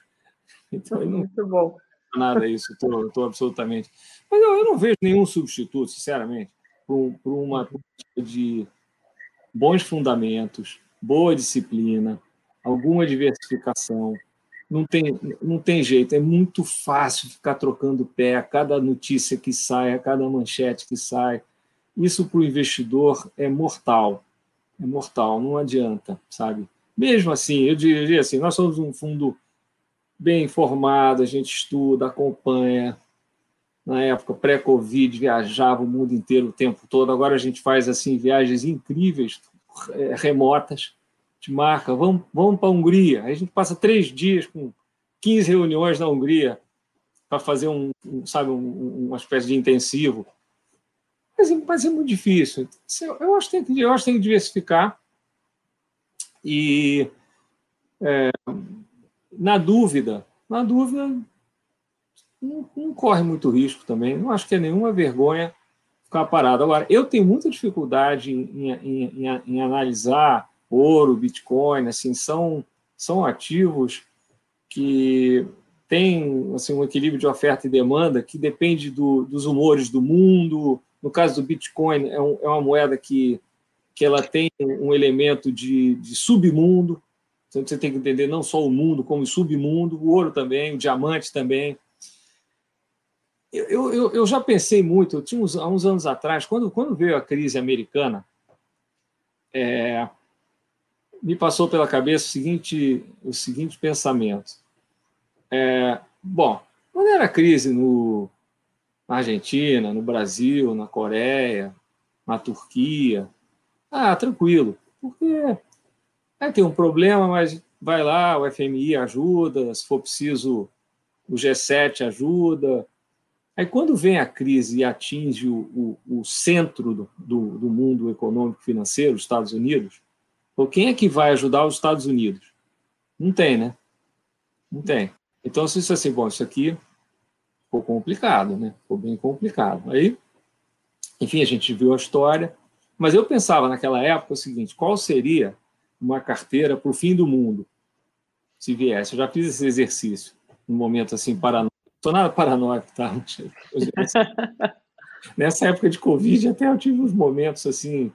Então, não Muito bom. nada isso, estou absolutamente. Mas eu, eu, não vejo nenhum substituto, sinceramente, para uma de bons fundamentos, boa disciplina, alguma diversificação. Não tem, não tem jeito, é muito fácil ficar trocando pé a cada notícia que sai, a cada manchete que sai. Isso para o investidor é mortal. É mortal, não adianta, sabe? Mesmo assim, eu diria assim, nós somos um fundo bem informado, a gente estuda, acompanha. Na época pré-Covid, viajava o mundo inteiro o tempo todo. Agora a gente faz assim viagens incríveis, remotas, te marca, vamos, vamos para a Hungria. Aí a gente passa três dias com 15 reuniões na Hungria para fazer um, um sabe, um, uma espécie de intensivo. Mas, mas, é muito difícil. Eu acho que tem que, eu acho que, tem que diversificar. E é, na dúvida, na dúvida, não, não, corre muito risco também. Não acho que é nenhuma vergonha ficar parado. Agora, eu tenho muita dificuldade em, em, em, em analisar ouro, Bitcoin, assim, são, são ativos que têm assim, um equilíbrio de oferta e demanda que depende do, dos humores do mundo. No caso do Bitcoin, é, um, é, uma moeda que, que ela tem um elemento de, de submundo, então você tem que entender não só o mundo, como o submundo, o ouro também, o diamante também. Eu, eu, eu já pensei muito, eu tinha uns, há uns anos atrás, quando, quando veio a crise americana, é, me passou pela cabeça o seguinte, o seguinte pensamento. É, bom, quando era crise no, na Argentina, no Brasil, na Coreia, na Turquia, ah, tranquilo, porque aí tem um problema, mas vai lá, o FMI ajuda, se for preciso, o G7 ajuda, Aí, quando vem a crise e atinge o, o, o centro do, do, do, mundo econômico financeiro, os Estados Unidos, quem é que vai ajudar os Estados Unidos? Não tem, né? Não tem. Então, se isso assim, bom, isso aqui ficou complicado, né? Ficou bem complicado. Aí, enfim, a gente viu a história, mas eu pensava naquela época o seguinte: qual seria uma carteira para o fim do mundo, se viesse? Eu já fiz esse exercício, num momento assim, paranoico. Estou nada paranoico, tá? Nessa época de Covid, até eu tive uns momentos assim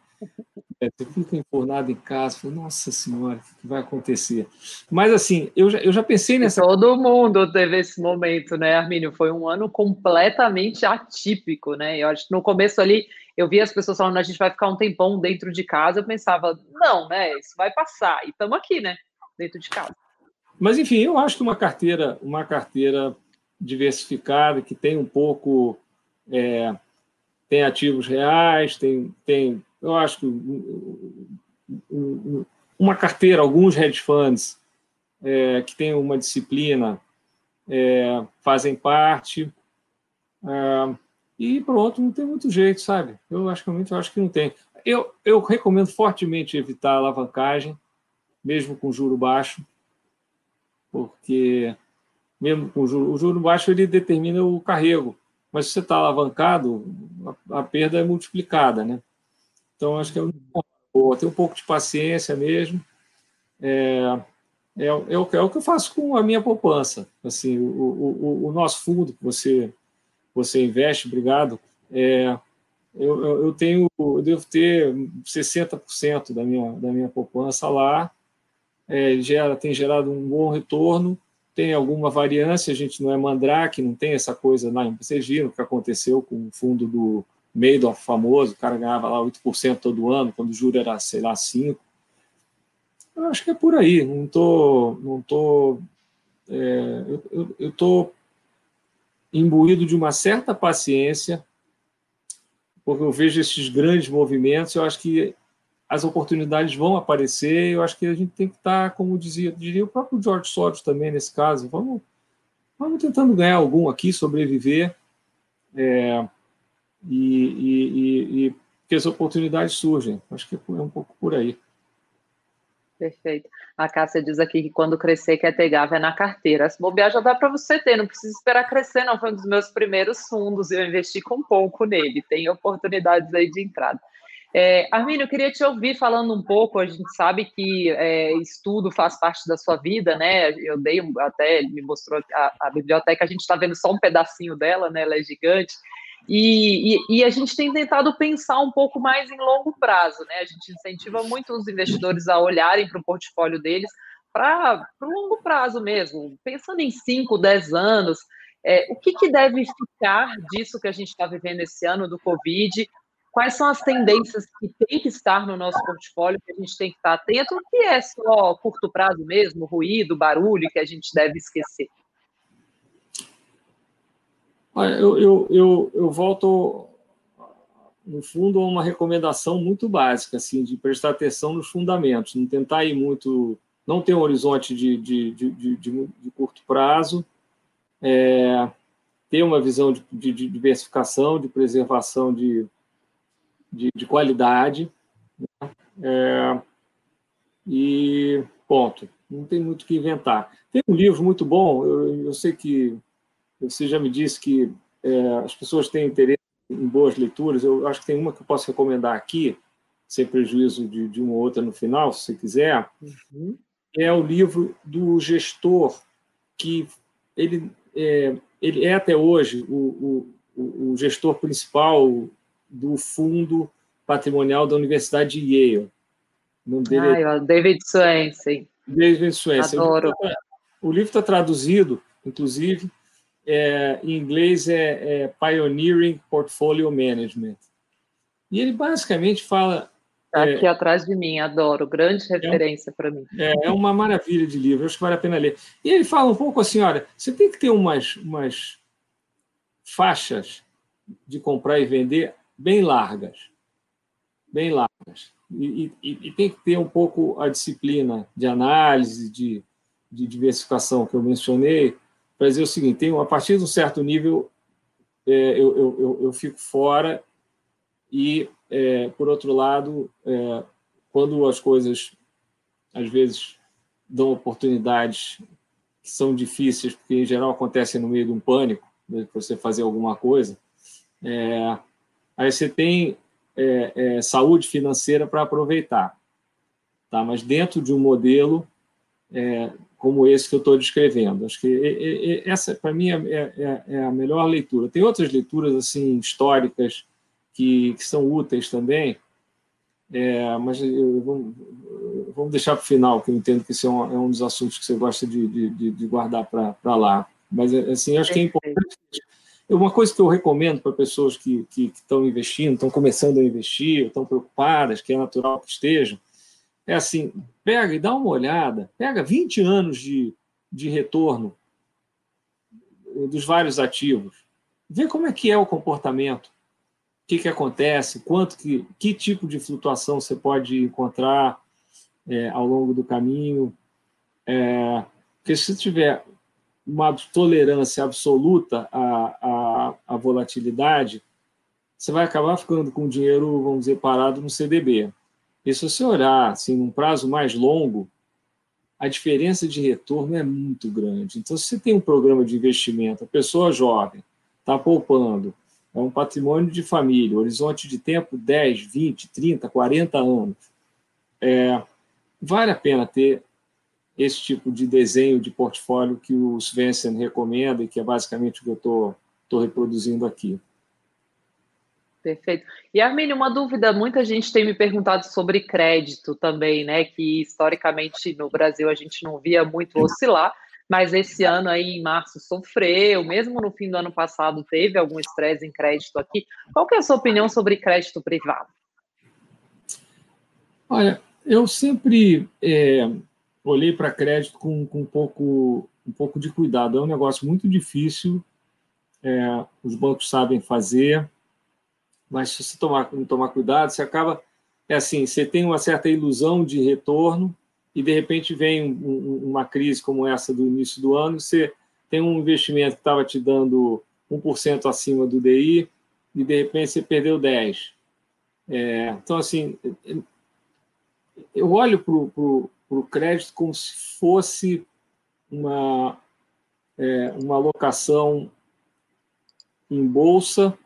é, você fica enfurnado em casa, fala, nossa senhora, o que vai acontecer? Mas assim, eu já, eu já pensei nessa. Todo mundo teve esse momento, né, Armínio? Foi um ano completamente atípico, né? Eu acho que no começo ali, eu vi as pessoas falando, a gente vai ficar um tempão dentro de casa, eu pensava, não, né? Isso vai passar. E estamos aqui, né? Dentro de casa. Mas enfim, eu acho que uma carteira, uma carteira diversificada, que tem um pouco. É, tem ativos reais, tem, tem eu acho que uma carteira, alguns hedge funds é, que têm uma disciplina é, fazem parte. É, e pronto, não tem muito jeito, sabe? Eu acho que eu acho que não tem. Eu, eu recomendo fortemente evitar a alavancagem, mesmo com juro baixo, porque mesmo com o juro, o juro baixo ele determina o carrego, mas se você está alavancado, a, a perda é multiplicada, né? Então, acho que é boa. Ter um pouco de paciência mesmo. É, é, é, o, é, o, que eu faço com a minha poupança. Assim, o, o, o nosso fundo que você, você investe, obrigado, é, eu, eu, tenho, eu devo ter 60% da minha, da minha poupança lá, é, gera, tem gerado um bom retorno, tem alguma variância, a gente não é mandrake, não tem essa coisa lá, viram o que aconteceu com o fundo do, Madoff famoso, o cara ganhava lá 8% todo ano, quando o juro era, sei lá, 5%. Eu acho que é por aí, não tô, não tô, é, eu, eu tô imbuído de uma certa paciência, porque eu vejo esses grandes movimentos, eu acho que as oportunidades vão aparecer, eu acho que a gente tem que estar, como dizia, diria o próprio George Soros também nesse caso, vamos, vamos tentando ganhar algum aqui, sobreviver, é, e, e, e, que as oportunidades surgem. Acho que é um pouco por aí. Perfeito. A Cássia diz aqui que quando crescer quer ter Gávea na carteira. Se bobear já dá para você ter, não precisa esperar crescer, não. Foi um dos meus primeiros fundos e eu investi com pouco nele. Tem oportunidades aí de entrada. É, Arminio, eu queria te ouvir falando um pouco. A gente sabe que é, estudo faz parte da sua vida, né? Eu dei até, ele me mostrou a, a biblioteca, a gente está vendo só um pedacinho dela, né? Ela é gigante. E, e, e, a gente tem tentado pensar um pouco mais em longo prazo, né? A gente incentiva muito os investidores a olharem para o portfólio deles para o longo prazo mesmo, pensando em 5, 10 anos. É, o que, que deve ficar disso que a gente está vivendo esse ano do Covid? Quais são as tendências que tem que estar no nosso portfólio, que a gente tem que estar atento, que é só curto prazo mesmo, ruído, barulho, que a gente deve esquecer? Eu, eu, eu, eu volto, no fundo, a uma recomendação muito básica, assim, de prestar atenção nos fundamentos, não tentar ir muito, não ter um horizonte de, de, de, de, curto prazo, é, ter uma visão de, diversificação, de preservação de, de, de qualidade, né? é, e ponto. Não tem muito o que inventar. Tem um livro muito bom, eu, eu sei que você já me disse que é, as pessoas têm interesse em boas leituras. Eu acho que tem uma que eu posso recomendar aqui, sem prejuízo de, de uma ou outra no final, se você quiser. Uhum. É o livro do gestor que ele é, ele é até hoje o, o, o gestor principal do fundo patrimonial da Universidade de Yale. O nome dele é... David Swensen. David Swensen. Adoro. O livro está traduzido, inclusive, é, em inglês é, é, Pioneering Portfolio Management. E ele basicamente fala. Está aqui é, atrás de mim, adoro, grande é referência para mim. É, é, uma maravilha de livro, acho que vale a pena ler. E ele fala um pouco assim: olha, você tem que ter umas, umas faixas de comprar e vender bem largas. Bem largas. E, e, e tem que ter um pouco a disciplina de análise, de, de diversificação que eu mencionei, para dizer o seguinte: tem, a partir de um certo nível, é, eu, eu, eu, fico fora, e, é, por outro lado, é, quando as coisas, às vezes, dão oportunidades que são difíceis, porque em geral acontecem no meio de um pânico, né, você fazer alguma coisa. É, aí você tem é, é, saúde financeira para aproveitar, tá? mas dentro de um modelo é, como esse que eu estou descrevendo. Acho que essa, para mim, é, é, é, a melhor leitura. Tem outras leituras assim históricas que, que são úteis também, é, mas eu, vamos, vamos deixar para o final, que eu entendo que esse é um, é um dos assuntos que você gosta de, de, de guardar para lá. Mas, assim, acho que é importante. Uma coisa que eu recomendo para pessoas que, que, que estão investindo, estão começando a investir, estão preocupadas, que é natural que estejam, é assim, pega e dá uma olhada, pega 20 anos de, de retorno dos vários ativos, vê como é que é o comportamento, o que, que acontece, quanto que, que tipo de flutuação você pode encontrar é, ao longo do caminho. É, porque se tiver uma tolerância absoluta à, à, à volatilidade, você vai acabar ficando com o dinheiro, vamos dizer, parado no CDB. E se você olhar assim, num prazo mais longo, a diferença de retorno é muito grande. Então, se você tem um programa de investimento, a pessoa jovem está poupando, é um patrimônio de família, horizonte de tempo 10, 20, 30, 40 anos, é, vale a pena ter esse tipo de desenho de portfólio que o Svensson recomenda e que é basicamente o que eu estou reproduzindo aqui. Perfeito. E Arminio, uma dúvida, muita gente tem me perguntado sobre crédito também, né? Que historicamente no Brasil a gente não via muito oscilar, mas esse ano aí em março sofreu, mesmo no fim do ano passado teve algum estresse em crédito aqui. Qual é a sua opinião sobre crédito privado? Olha, eu sempre é, olhei para crédito com, com, um, pouco, um pouco de cuidado. É um negócio muito difícil, é, os bancos sabem fazer, mas se você tomar, não tomar cuidado, você acaba. É assim: você tem uma certa ilusão de retorno, e de repente vem um, uma crise como essa do início do ano, você tem um investimento que estava te dando 1% acima do DI, e de repente você perdeu 10%. É, então, assim, eu olho para o crédito como se fosse uma, é, uma alocação em bolsa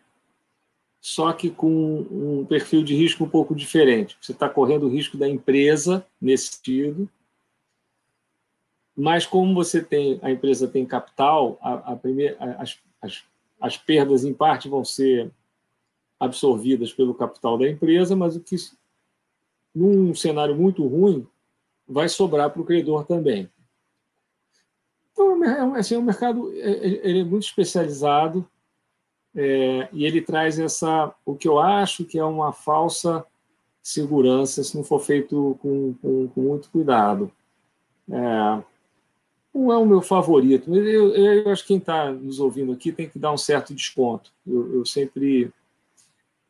só que com um perfil de risco um pouco diferente. Você está correndo o risco da empresa nesse sentido, mas como você tem a empresa tem capital, a, a primeira, as, as, as perdas em parte vão ser absorvidas pelo capital da empresa, mas o que num cenário muito ruim vai sobrar para o credor também. Então, é, assim, o mercado é, é, ele é muito especializado, é, e ele traz essa, o que eu acho que é uma falsa segurança se não for feito com, com, com muito cuidado. É, não é o meu favorito, mas eu, eu acho que quem está nos ouvindo aqui tem que dar um certo desconto. Eu, eu sempre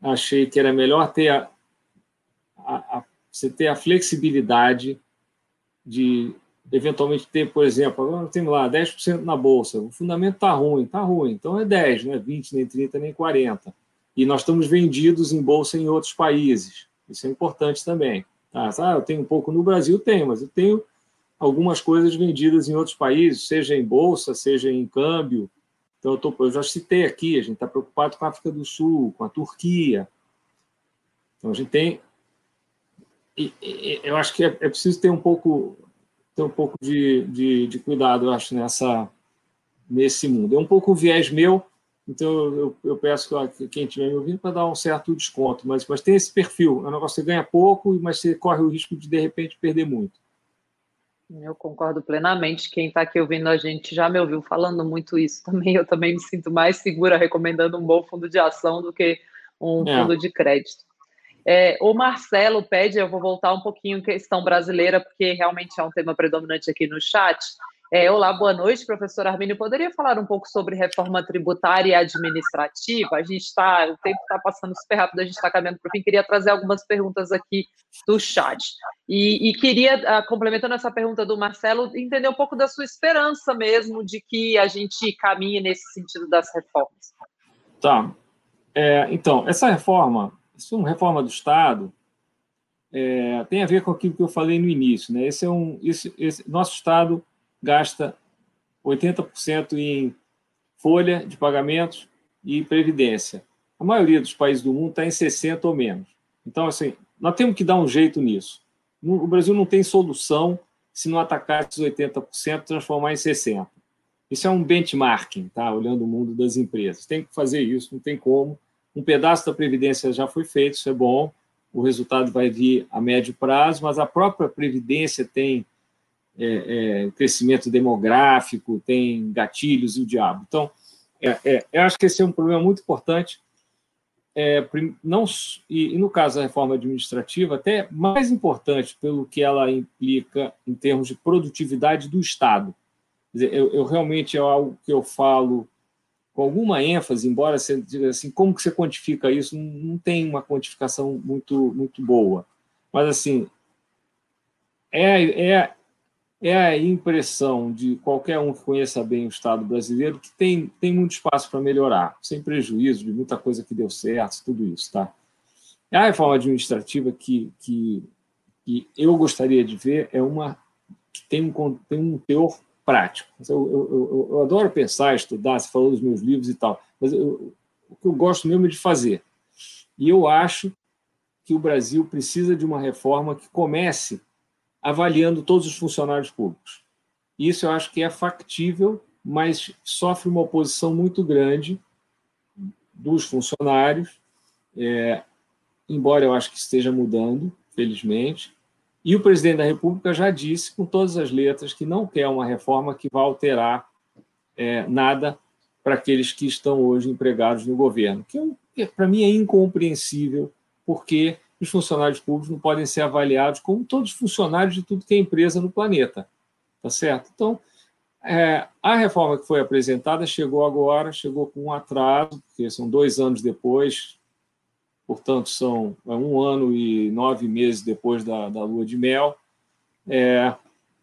achei que era melhor ter a, a, a, você ter a flexibilidade de eventualmente ter, por exemplo, agora temos lá 10% na bolsa, o fundamento está ruim, está ruim, então é 10, não é 20, nem 30, nem 40. E nós estamos vendidos em bolsa em outros países, isso é importante também. Tá? Ah, eu tenho um pouco no Brasil, tenho, mas eu tenho algumas coisas vendidas em outros países, seja em bolsa, seja em câmbio. Então, eu, tô, eu já citei aqui, a gente está preocupado com a África do Sul, com a Turquia. Então, a gente tem. Eu acho que é, é preciso ter um pouco ter um pouco de, de, de cuidado, eu acho, nessa, nesse mundo. É um pouco o viés meu, então eu, eu peço que quem estiver me ouvindo para dar um certo desconto, mas, mas tem esse perfil, é um negócio que você ganha pouco, mas você corre o risco de, de repente, perder muito. Eu concordo plenamente. Quem está aqui ouvindo a gente já me ouviu falando muito isso também. Eu também me sinto mais segura recomendando um bom fundo de ação do que um é. fundo de crédito. É, o Marcelo pede, eu vou voltar um pouquinho questão brasileira, porque realmente é um tema predominante aqui no chat. É, olá, boa noite, professor Armínio. Poderia falar um pouco sobre reforma tributária e administrativa? A gente está, o tempo está passando super rápido, a gente está caminhando para o fim. Queria trazer algumas perguntas aqui do chat. E, e queria, uh, complementando essa pergunta do Marcelo, entender um pouco da sua esperança mesmo de que a gente caminhe nesse sentido das reformas. Tá. É, então, essa reforma isso é uma reforma do Estado, é, tem a ver com aquilo que eu falei no início. Né? Esse é um, esse, esse, nosso Estado gasta 80% em folha de pagamentos e previdência. A maioria dos países do mundo está em 60% ou menos. Então, assim, nós temos que dar um jeito nisso. O Brasil não tem solução se não atacar esses 80%, transformar em 60%. Isso é um benchmarking, tá? olhando o mundo das empresas. Tem que fazer isso, não tem como. Um pedaço da Previdência já foi feito, isso é bom. O resultado vai vir a médio prazo, mas a própria Previdência tem é, é, crescimento demográfico, tem gatilhos e o diabo. Então, é, é eu acho que esse é um problema muito importante é, não, e, e, no caso da reforma administrativa, até mais importante pelo que ela implica em termos de produtividade do Estado. Dizer, eu, eu, realmente é algo que eu falo com alguma ênfase, embora você diga assim, como que você quantifica isso? Não, tem uma quantificação muito, muito boa. Mas, assim, é, é é a impressão de qualquer um que conheça bem o Estado brasileiro que tem, tem muito espaço para melhorar, sem prejuízo de muita coisa que deu certo, tudo isso. Tá? A reforma administrativa que, que, que eu gostaria de ver é uma que tem um, tem um teor prático. Eu, eu, eu, eu adoro pensar, estudar, você falou dos meus livros e tal, mas o que eu gosto mesmo é de fazer. E eu acho que o Brasil precisa de uma reforma que comece avaliando todos os funcionários públicos. Isso eu acho que é factível, mas sofre uma oposição muito grande dos funcionários, é, embora eu acho que esteja mudando, felizmente. E o presidente da República já disse, com todas as letras, que não quer uma reforma que vá alterar é, nada para aqueles que estão hoje empregados no governo, que, que para mim é incompreensível, porque os funcionários públicos não podem ser avaliados como todos os funcionários de tudo que é empresa no planeta. Tá certo? Então, é, a reforma que foi apresentada chegou agora, chegou com um atraso, porque são dois anos depois, portanto, são é um ano e nove meses depois da, da lua de mel. É,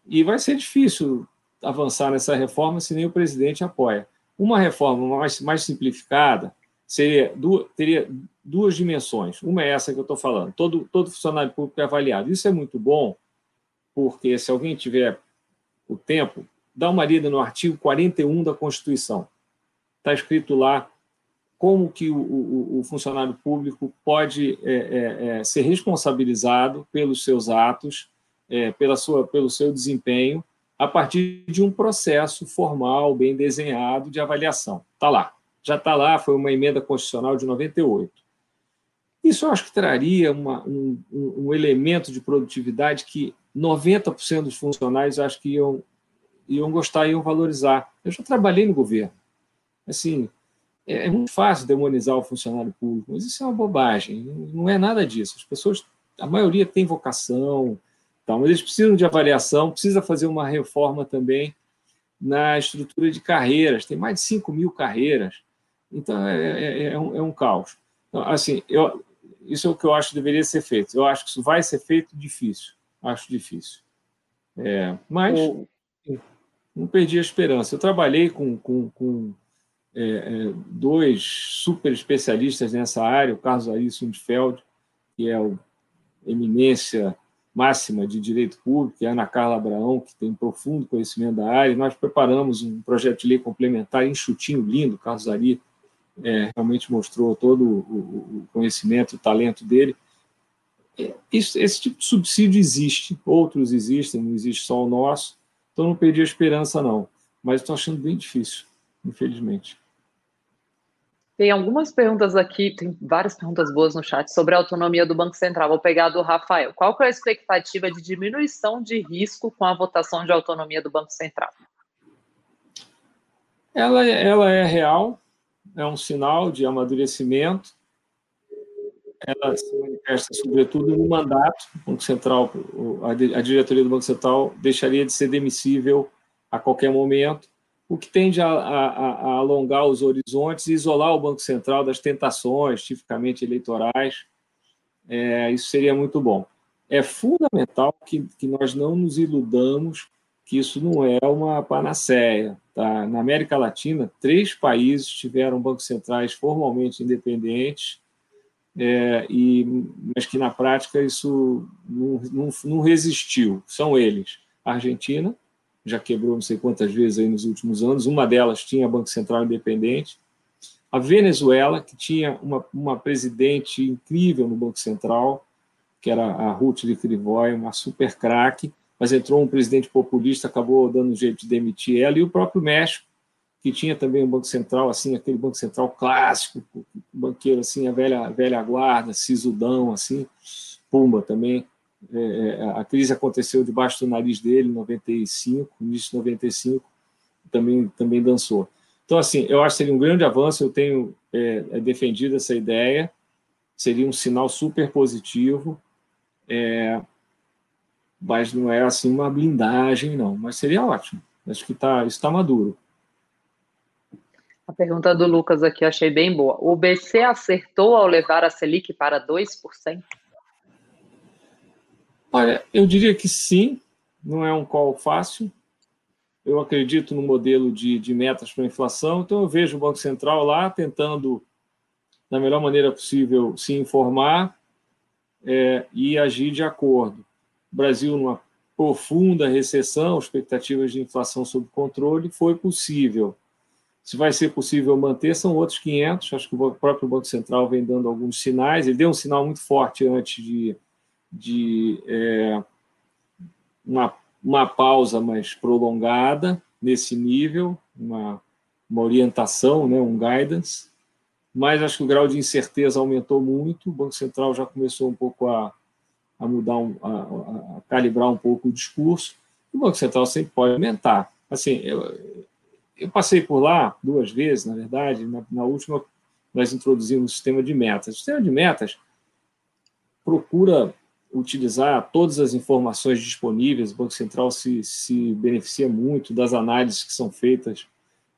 e vai ser difícil avançar nessa reforma se nem o presidente apoia. Uma reforma mais, mais simplificada seria, teria duas dimensões. Uma é essa que eu estou falando. Todo, todo funcionário público é avaliado. Isso é muito bom, porque se alguém tiver o tempo, dá uma lida no artigo 41 da Constituição. Está escrito lá como que o, o, o funcionário público pode é, é, é, ser responsabilizado pelos seus atos, é, pela sua, pelo seu desempenho, a partir de um processo formal, bem desenhado de avaliação. Está lá. Já está lá, foi uma emenda constitucional de 98. Isso eu acho que traria uma, um, um, elemento de produtividade que 90% dos funcionários acho que iam, iam gostar, iam valorizar. Eu já trabalhei no governo. Assim, é, é muito fácil demonizar o funcionário público, mas isso é uma bobagem. Não é nada disso. As pessoas, a maioria tem vocação, tal, mas eles precisam de avaliação, precisa fazer uma reforma também na estrutura de carreiras. Tem mais de 5 mil carreiras. Então, é, é, é, um, é um caos. Então, assim, eu, isso é o que eu acho que deveria ser feito. Eu acho que isso vai ser feito difícil. Acho difícil. É, mas não perdi a esperança. Eu trabalhei com, com, com é, é, dois super especialistas nessa área, o Carlos Ari Sundfeld, que é o eminência máxima de direito público, e a Ana Carla Abraão, que tem profundo conhecimento da área. Nós preparamos um projeto de lei complementar enxutinho, lindo, Carlos Ari é, realmente mostrou todo o, o conhecimento, o talento dele. É, esse tipo de subsídio existe, outros existem, não existe só o nosso, então não perdi a esperança, não. Mas estou achando bem difícil, infelizmente. Tem algumas perguntas aqui, tem várias perguntas boas no chat sobre a autonomia do Banco Central. Vou pegar do Rafael. Qual é a expectativa de diminuição de risco com a votação de autonomia do Banco Central? Ela, ela é real, é um sinal de amadurecimento. Ela se manifesta, sobretudo, no mandato. O Banco Central, a diretoria do Banco Central deixaria de ser demissível a qualquer momento, o que tende a, a, a alongar os horizontes e isolar o Banco Central das tentações, tipicamente eleitorais. É, isso seria muito bom. É fundamental que, que nós não nos iludamos que isso não é uma panaceia. Tá? Na América Latina, três países tiveram bancos centrais formalmente independentes, é, e, mas que na prática isso não, não, não resistiu. São eles: Argentina, já quebrou não sei quantas vezes aí nos últimos anos. Uma delas tinha Banco Central Independente. A Venezuela, que tinha uma, uma presidente incrível no Banco Central, que era a Ruth de Crivoy, uma super craque, mas entrou um presidente populista, acabou dando um jeito de demitir ela, e o próprio México, que tinha também um banco central, assim, aquele banco central clássico, banqueiro assim, a velha, a velha guarda, sisudão, assim, Pumba também. É, é, a crise aconteceu debaixo do nariz dele em 95, início de 95, também, também dançou. Então, assim, eu acho que seria um grande avanço, eu tenho é, é defendido essa ideia, seria um sinal super positivo, é, mas não é assim uma blindagem, não, mas seria ótimo. Acho que tá, isso está maduro. A pergunta do Lucas aqui achei bem boa. O BC acertou ao levar a Selic para 2%? Olha, eu diria que sim, não é um call fácil. Eu acredito no modelo de, de metas para a inflação, então eu vejo o Banco Central lá tentando, da melhor maneira possível, se informar é, e agir de acordo. O Brasil, numa profunda recessão, expectativas de inflação sob controle, foi possível. Se vai ser possível manter, são outros 500. Acho que o próprio Banco Central vem dando alguns sinais. Ele deu um sinal muito forte antes de, de é, uma, uma pausa mais prolongada nesse nível, uma, uma orientação, né, um guidance. Mas acho que o grau de incerteza aumentou muito. O Banco Central já começou um pouco a, a mudar, um, a, a, calibrar um pouco o discurso. O Banco Central sempre pode aumentar. Assim, eu, eu passei por lá duas vezes, na verdade. Na, na última, nós introduzimos o sistema de metas. O sistema de metas procura utilizar todas as informações disponíveis. O Banco Central se, se beneficia muito das análises que são feitas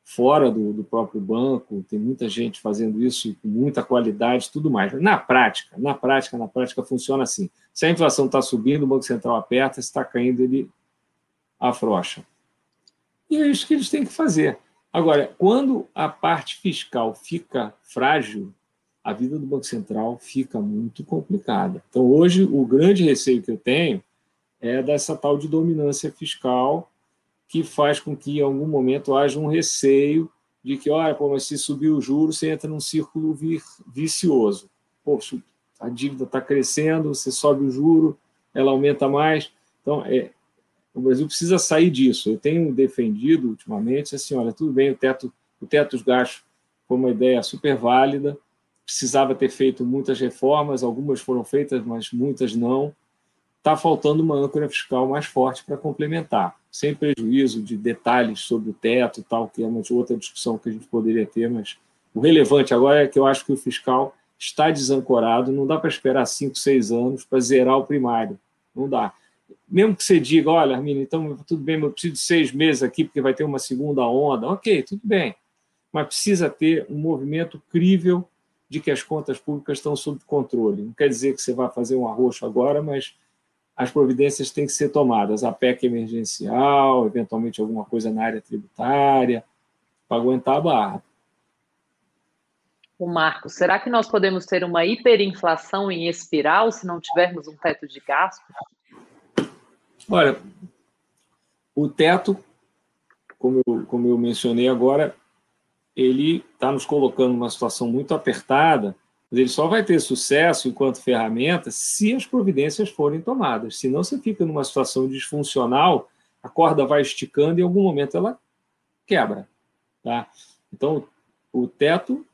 fora do, do, próprio banco, tem muita gente fazendo isso com muita qualidade tudo mais. Na prática, na prática, na prática funciona assim. Se a inflação está subindo, o Banco Central aperta, se está caindo, ele afrouxa. E é isso que eles têm que fazer. Agora, quando a parte fiscal fica frágil, a vida do Banco Central fica muito complicada. Então, hoje, o grande receio que eu tenho é dessa tal de dominância fiscal que faz com que, em algum momento, haja um receio de que, olha, pô, mas se subir o juro, você entra num círculo vicioso. Poxa, a dívida está crescendo, você sobe o juro, ela aumenta mais. Então, é, o Brasil precisa sair disso. Eu tenho defendido ultimamente assim, olha, tudo bem, o teto, o teto dos gastos foi uma ideia super válida, precisava ter feito muitas reformas, algumas foram feitas, mas muitas não. Está faltando uma âncora fiscal mais forte para complementar, sem prejuízo de detalhes sobre o teto, tal, que é uma outra discussão que a gente poderia ter, mas o relevante agora é que eu acho que o fiscal está desancorado, não dá para esperar cinco, seis anos para zerar o primário, não dá. Mesmo que você diga, olha, Arminio, então tudo bem, eu preciso de seis meses aqui porque vai ter uma segunda onda, ok, tudo bem, mas precisa ter um movimento crível de que as contas públicas estão sob controle. Não quer dizer que você vai fazer um arroxo agora, mas as providências têm que ser tomadas, a PEC emergencial, eventualmente alguma coisa na área tributária, para aguentar a barra. O Marco, será que nós podemos ter uma hiperinflação em espiral se não tivermos um teto de gasto? Olha, o teto, como eu, como eu mencionei agora, ele está nos colocando numa situação muito apertada mas ele só vai ter sucesso enquanto ferramenta se as providências forem tomadas. Senão você fica numa situação disfuncional, a corda vai esticando e em algum momento ela quebra. Tá? Então, o teto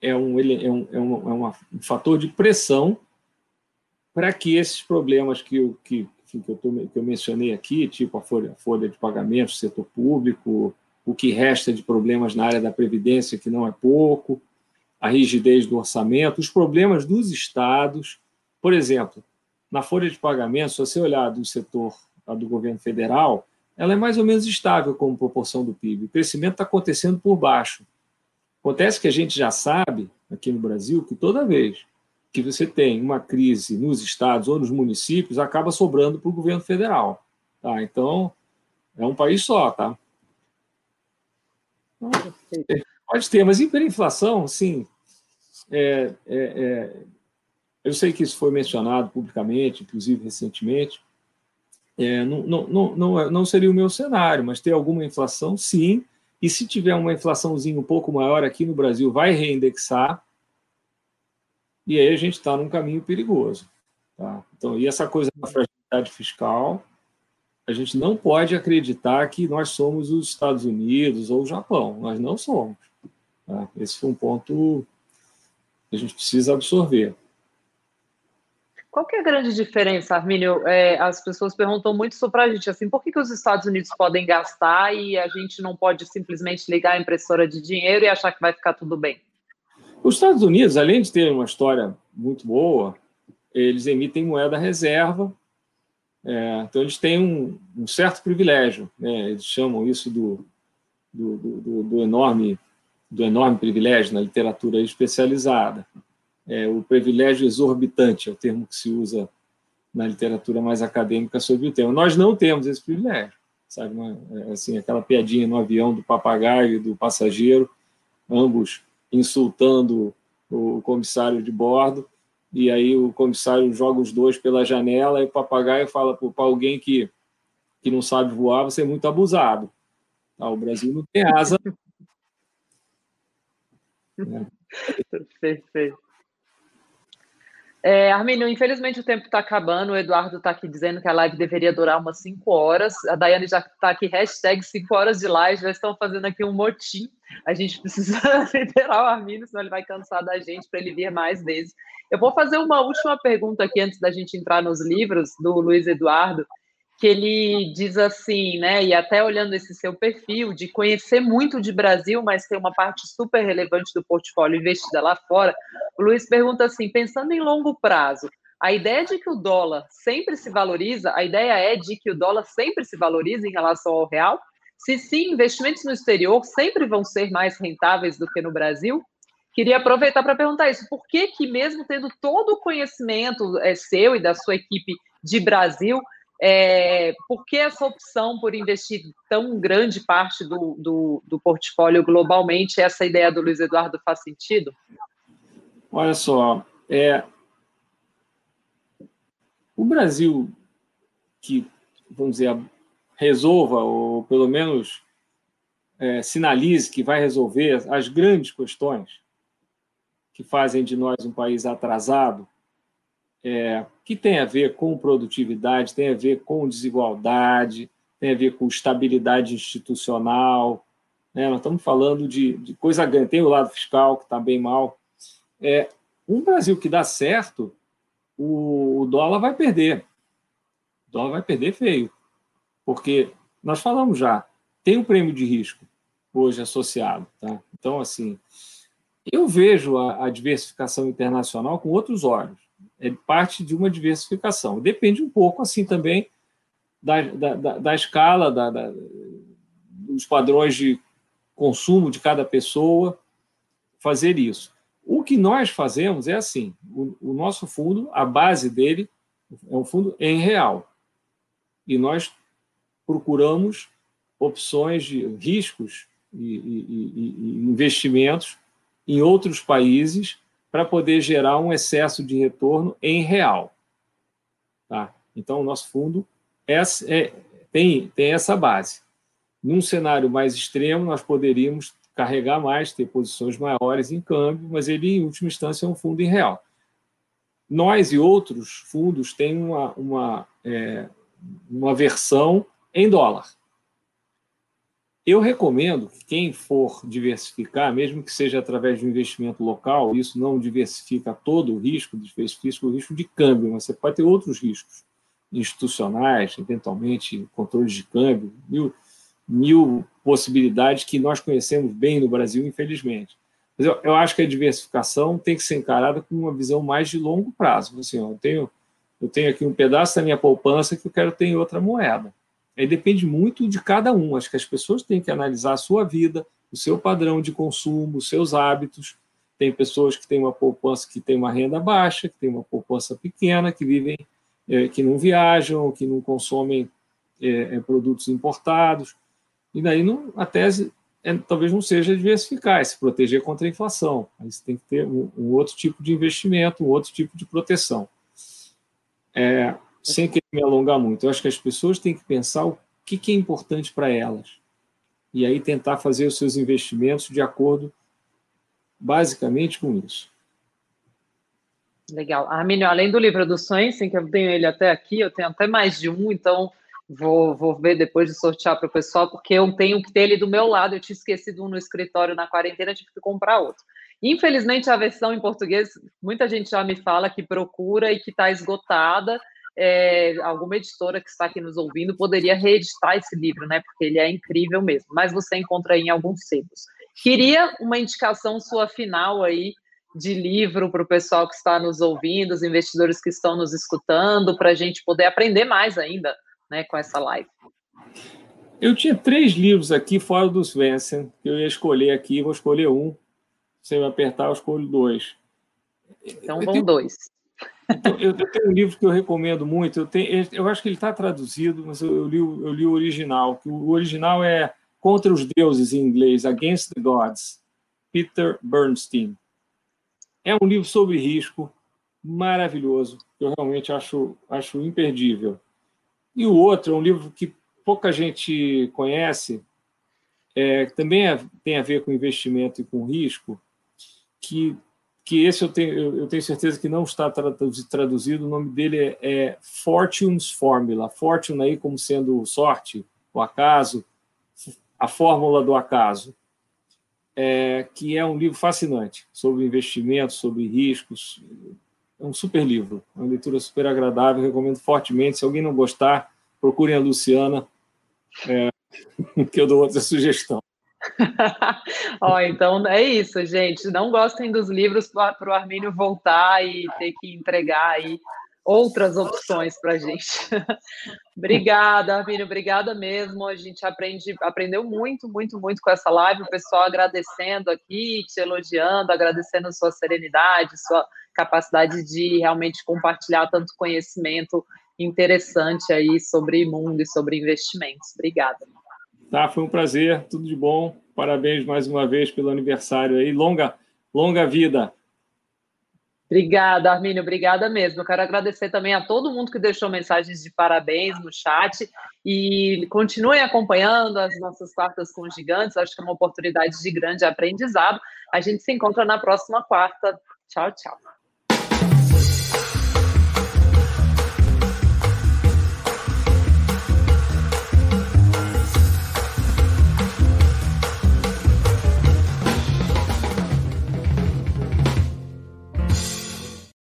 é um, é um, é um, é um fator de pressão para que esses problemas que eu, que, que, eu tô, que eu mencionei aqui, tipo a folha, a folha de pagamento, setor público, o que resta de problemas na área da Previdência, que não é pouco, a rigidez do orçamento, os problemas dos estados. Por exemplo, na folha de pagamento, se você olhar do setor do governo federal, ela é mais ou menos estável como proporção do PIB. O crescimento está acontecendo por baixo. Acontece que a gente já sabe, aqui no Brasil, que toda vez que você tem uma crise nos estados ou nos municípios, acaba sobrando para o governo federal. Tá? Então, é um país só, tá? Pode ter, mas hiperinflação, sim, é, é, é, eu sei que isso foi mencionado publicamente, inclusive recentemente. É, não, não, não, não seria o meu cenário, mas ter alguma inflação, sim. E se tiver uma inflaçãozinha um pouco maior aqui no Brasil, vai reindexar. E aí a gente está num caminho perigoso. Tá? Então, e essa coisa da fragilidade fiscal, a gente não pode acreditar que nós somos os Estados Unidos ou o Japão. Nós não somos. Tá? Esse foi um ponto que a gente precisa absorver. Qual que é a grande diferença, Armínio? É, as pessoas perguntam muito sobre a gente, assim, por que, que os Estados Unidos podem gastar e a gente não pode simplesmente ligar a impressora de dinheiro e achar que vai ficar tudo bem? Os Estados Unidos, além de ter uma história muito boa, eles emitem moeda reserva, é, então eles têm um, um certo privilégio, né? eles chamam isso do, do, do, do, enorme, do enorme privilégio na literatura especializada é, o privilégio exorbitante, é o termo que se usa na literatura mais acadêmica sobre o tema. Nós não temos esse privilégio, sabe? É, assim, aquela piadinha no avião do papagaio e do passageiro, ambos insultando o comissário de bordo, e aí o comissário joga os dois pela janela e o papagaio fala para alguém que, que não sabe voar, você é muito abusado. Ah, o Brasil não tem asa. é. Perfeito. É, Arminio, infelizmente o tempo está acabando. O Eduardo está aqui dizendo que a live deveria durar umas 5 horas. A Daiane já está aqui, hashtag 5 horas de live. Já estão fazendo aqui um motim. A gente precisa liberar o Arminio, senão ele vai cansar da gente para ele vir mais vezes. Eu vou fazer uma última pergunta aqui antes da gente entrar nos livros do Luiz Eduardo que ele diz assim, né, e até olhando esse seu perfil, de conhecer muito de Brasil, mas ter uma parte super relevante do portfólio investida lá fora, o Luiz pergunta assim, pensando em longo prazo, a ideia de que o dólar sempre se valoriza, a ideia é de que o dólar sempre se valoriza em relação ao real? Se sim, investimentos no exterior sempre vão ser mais rentáveis do que no Brasil? Queria aproveitar para perguntar isso. Por que que mesmo tendo todo o conhecimento é, seu e da sua equipe de Brasil, é, por que essa opção por investir tão grande parte do, do, do, portfólio globalmente? Essa ideia do Luiz Eduardo faz sentido? Olha só, é, o Brasil que, vamos dizer, resolva, ou pelo menos é, sinalize que vai resolver as grandes questões que fazem de nós um país atrasado, é, que tem a ver com produtividade, tem a ver com desigualdade, tem a ver com estabilidade institucional. Né? Nós estamos falando de, de coisa grande. Tem o lado fiscal, que está bem mal. É, um Brasil que dá certo, o, o dólar vai perder. O dólar vai perder feio. Porque nós falamos já, tem um prêmio de risco hoje associado. Tá? Então, assim, eu vejo a, a diversificação internacional com outros olhos é parte de uma diversificação. Depende um pouco, assim, também da, da, da escala, da, da, dos padrões de consumo de cada pessoa, fazer isso. O que nós fazemos é assim: o, o nosso fundo, a base dele é um fundo em real. E nós procuramos opções de riscos e, e, e investimentos em outros países para poder gerar um excesso de retorno em real. Tá? Então, o nosso fundo é, é, tem, tem essa base. Num cenário mais extremo, nós poderíamos carregar mais, ter posições maiores em câmbio, mas ele, em última instância, é um fundo em real. Nós e outros fundos têm uma, uma, é, uma versão em dólar. Eu recomendo que quem for diversificar, mesmo que seja através de um investimento local, isso não diversifica todo o risco, diversifica o risco de câmbio, mas você pode ter outros riscos institucionais, eventualmente controle de câmbio, mil, mil possibilidades que nós conhecemos bem no Brasil, infelizmente. Mas eu, eu acho que a diversificação tem que ser encarada com uma visão mais de longo prazo. Assim, eu, tenho, eu tenho aqui um pedaço da minha poupança que eu quero ter em outra moeda Aí depende muito de cada um. Acho que as pessoas têm que analisar a sua vida, o seu padrão de consumo, os seus hábitos. Tem pessoas que têm uma poupança que tem uma renda baixa, que tem uma poupança pequena, que vivem, é, que não viajam, que não consomem é, é, produtos importados. E daí não, a tese é, talvez não seja diversificar, é se proteger contra a inflação. Aí você tem que ter um, um outro tipo de investimento, um outro tipo de proteção. É, sem querer me alongar muito, eu acho que as pessoas têm que pensar o que, é importante para elas. E aí tentar fazer os seus investimentos de acordo, basicamente, com isso. Legal. Arminio, além do livro dos sonhos, sim, que eu tenho ele até aqui, eu tenho até mais de um, então vou, vou ver depois de sortear para o pessoal, porque eu tenho que ter ele do meu lado, eu tinha esquecido um no escritório na quarentena, tive que comprar outro. Infelizmente, a versão em português, muita gente já me fala que procura e que está esgotada. É, alguma editora que está aqui nos ouvindo poderia reeditar esse livro, né? Porque ele é incrível mesmo. Mas você encontra em alguns sebos. Queria uma indicação sua final aí de livro para o pessoal que está nos ouvindo, os investidores que estão nos escutando, para a gente poder aprender mais ainda né, com essa live. Eu tinha três livros aqui fora dos Svensson, que eu ia escolher aqui, vou escolher um. Se eu apertar, eu escolho dois. Então vão dois. Então, eu, tenho um livro que eu recomendo muito. Eu, tenho, eu acho que ele está traduzido, mas eu, eu, li, eu li o original. O original é Contra os Deuses em inglês, Against the Gods, Peter Bernstein. É um livro sobre risco maravilhoso, que eu realmente acho, acho imperdível. E o outro é um livro que pouca gente conhece, é, também é, tem a ver com investimento e com risco, que, que esse eu tenho, eu tenho certeza que não está traduzido, o nome dele é, é Fortune's Formula, Fortune aí como sendo sorte, o acaso, a fórmula do acaso é, que é um livro fascinante sobre investimentos, sobre riscos. É um super livro, é uma leitura super agradável, recomendo fortemente. Se alguém não gostar, procurem a Luciana, é, que eu dou outra sugestão. Ó, então é isso, gente. Não gostem dos livros para o Armínio voltar e ter que entregar aí outras opções para a gente. obrigada, Arminio, obrigada mesmo. A gente aprende, aprendeu muito, muito, muito com essa live. O pessoal agradecendo aqui, te elogiando, agradecendo sua serenidade, sua capacidade de realmente compartilhar tanto conhecimento interessante aí sobre mundo e sobre investimentos. Obrigada. Tá, foi um prazer, tudo de bom. Parabéns mais uma vez pelo aniversário aí. Longa, longa vida. Obrigada, Armínio, obrigada mesmo. Eu quero agradecer também a todo mundo que deixou mensagens de parabéns no chat e continuem acompanhando as nossas quartas com gigantes. Acho que é uma oportunidade de grande aprendizado. A gente se encontra na próxima quarta. Tchau, tchau.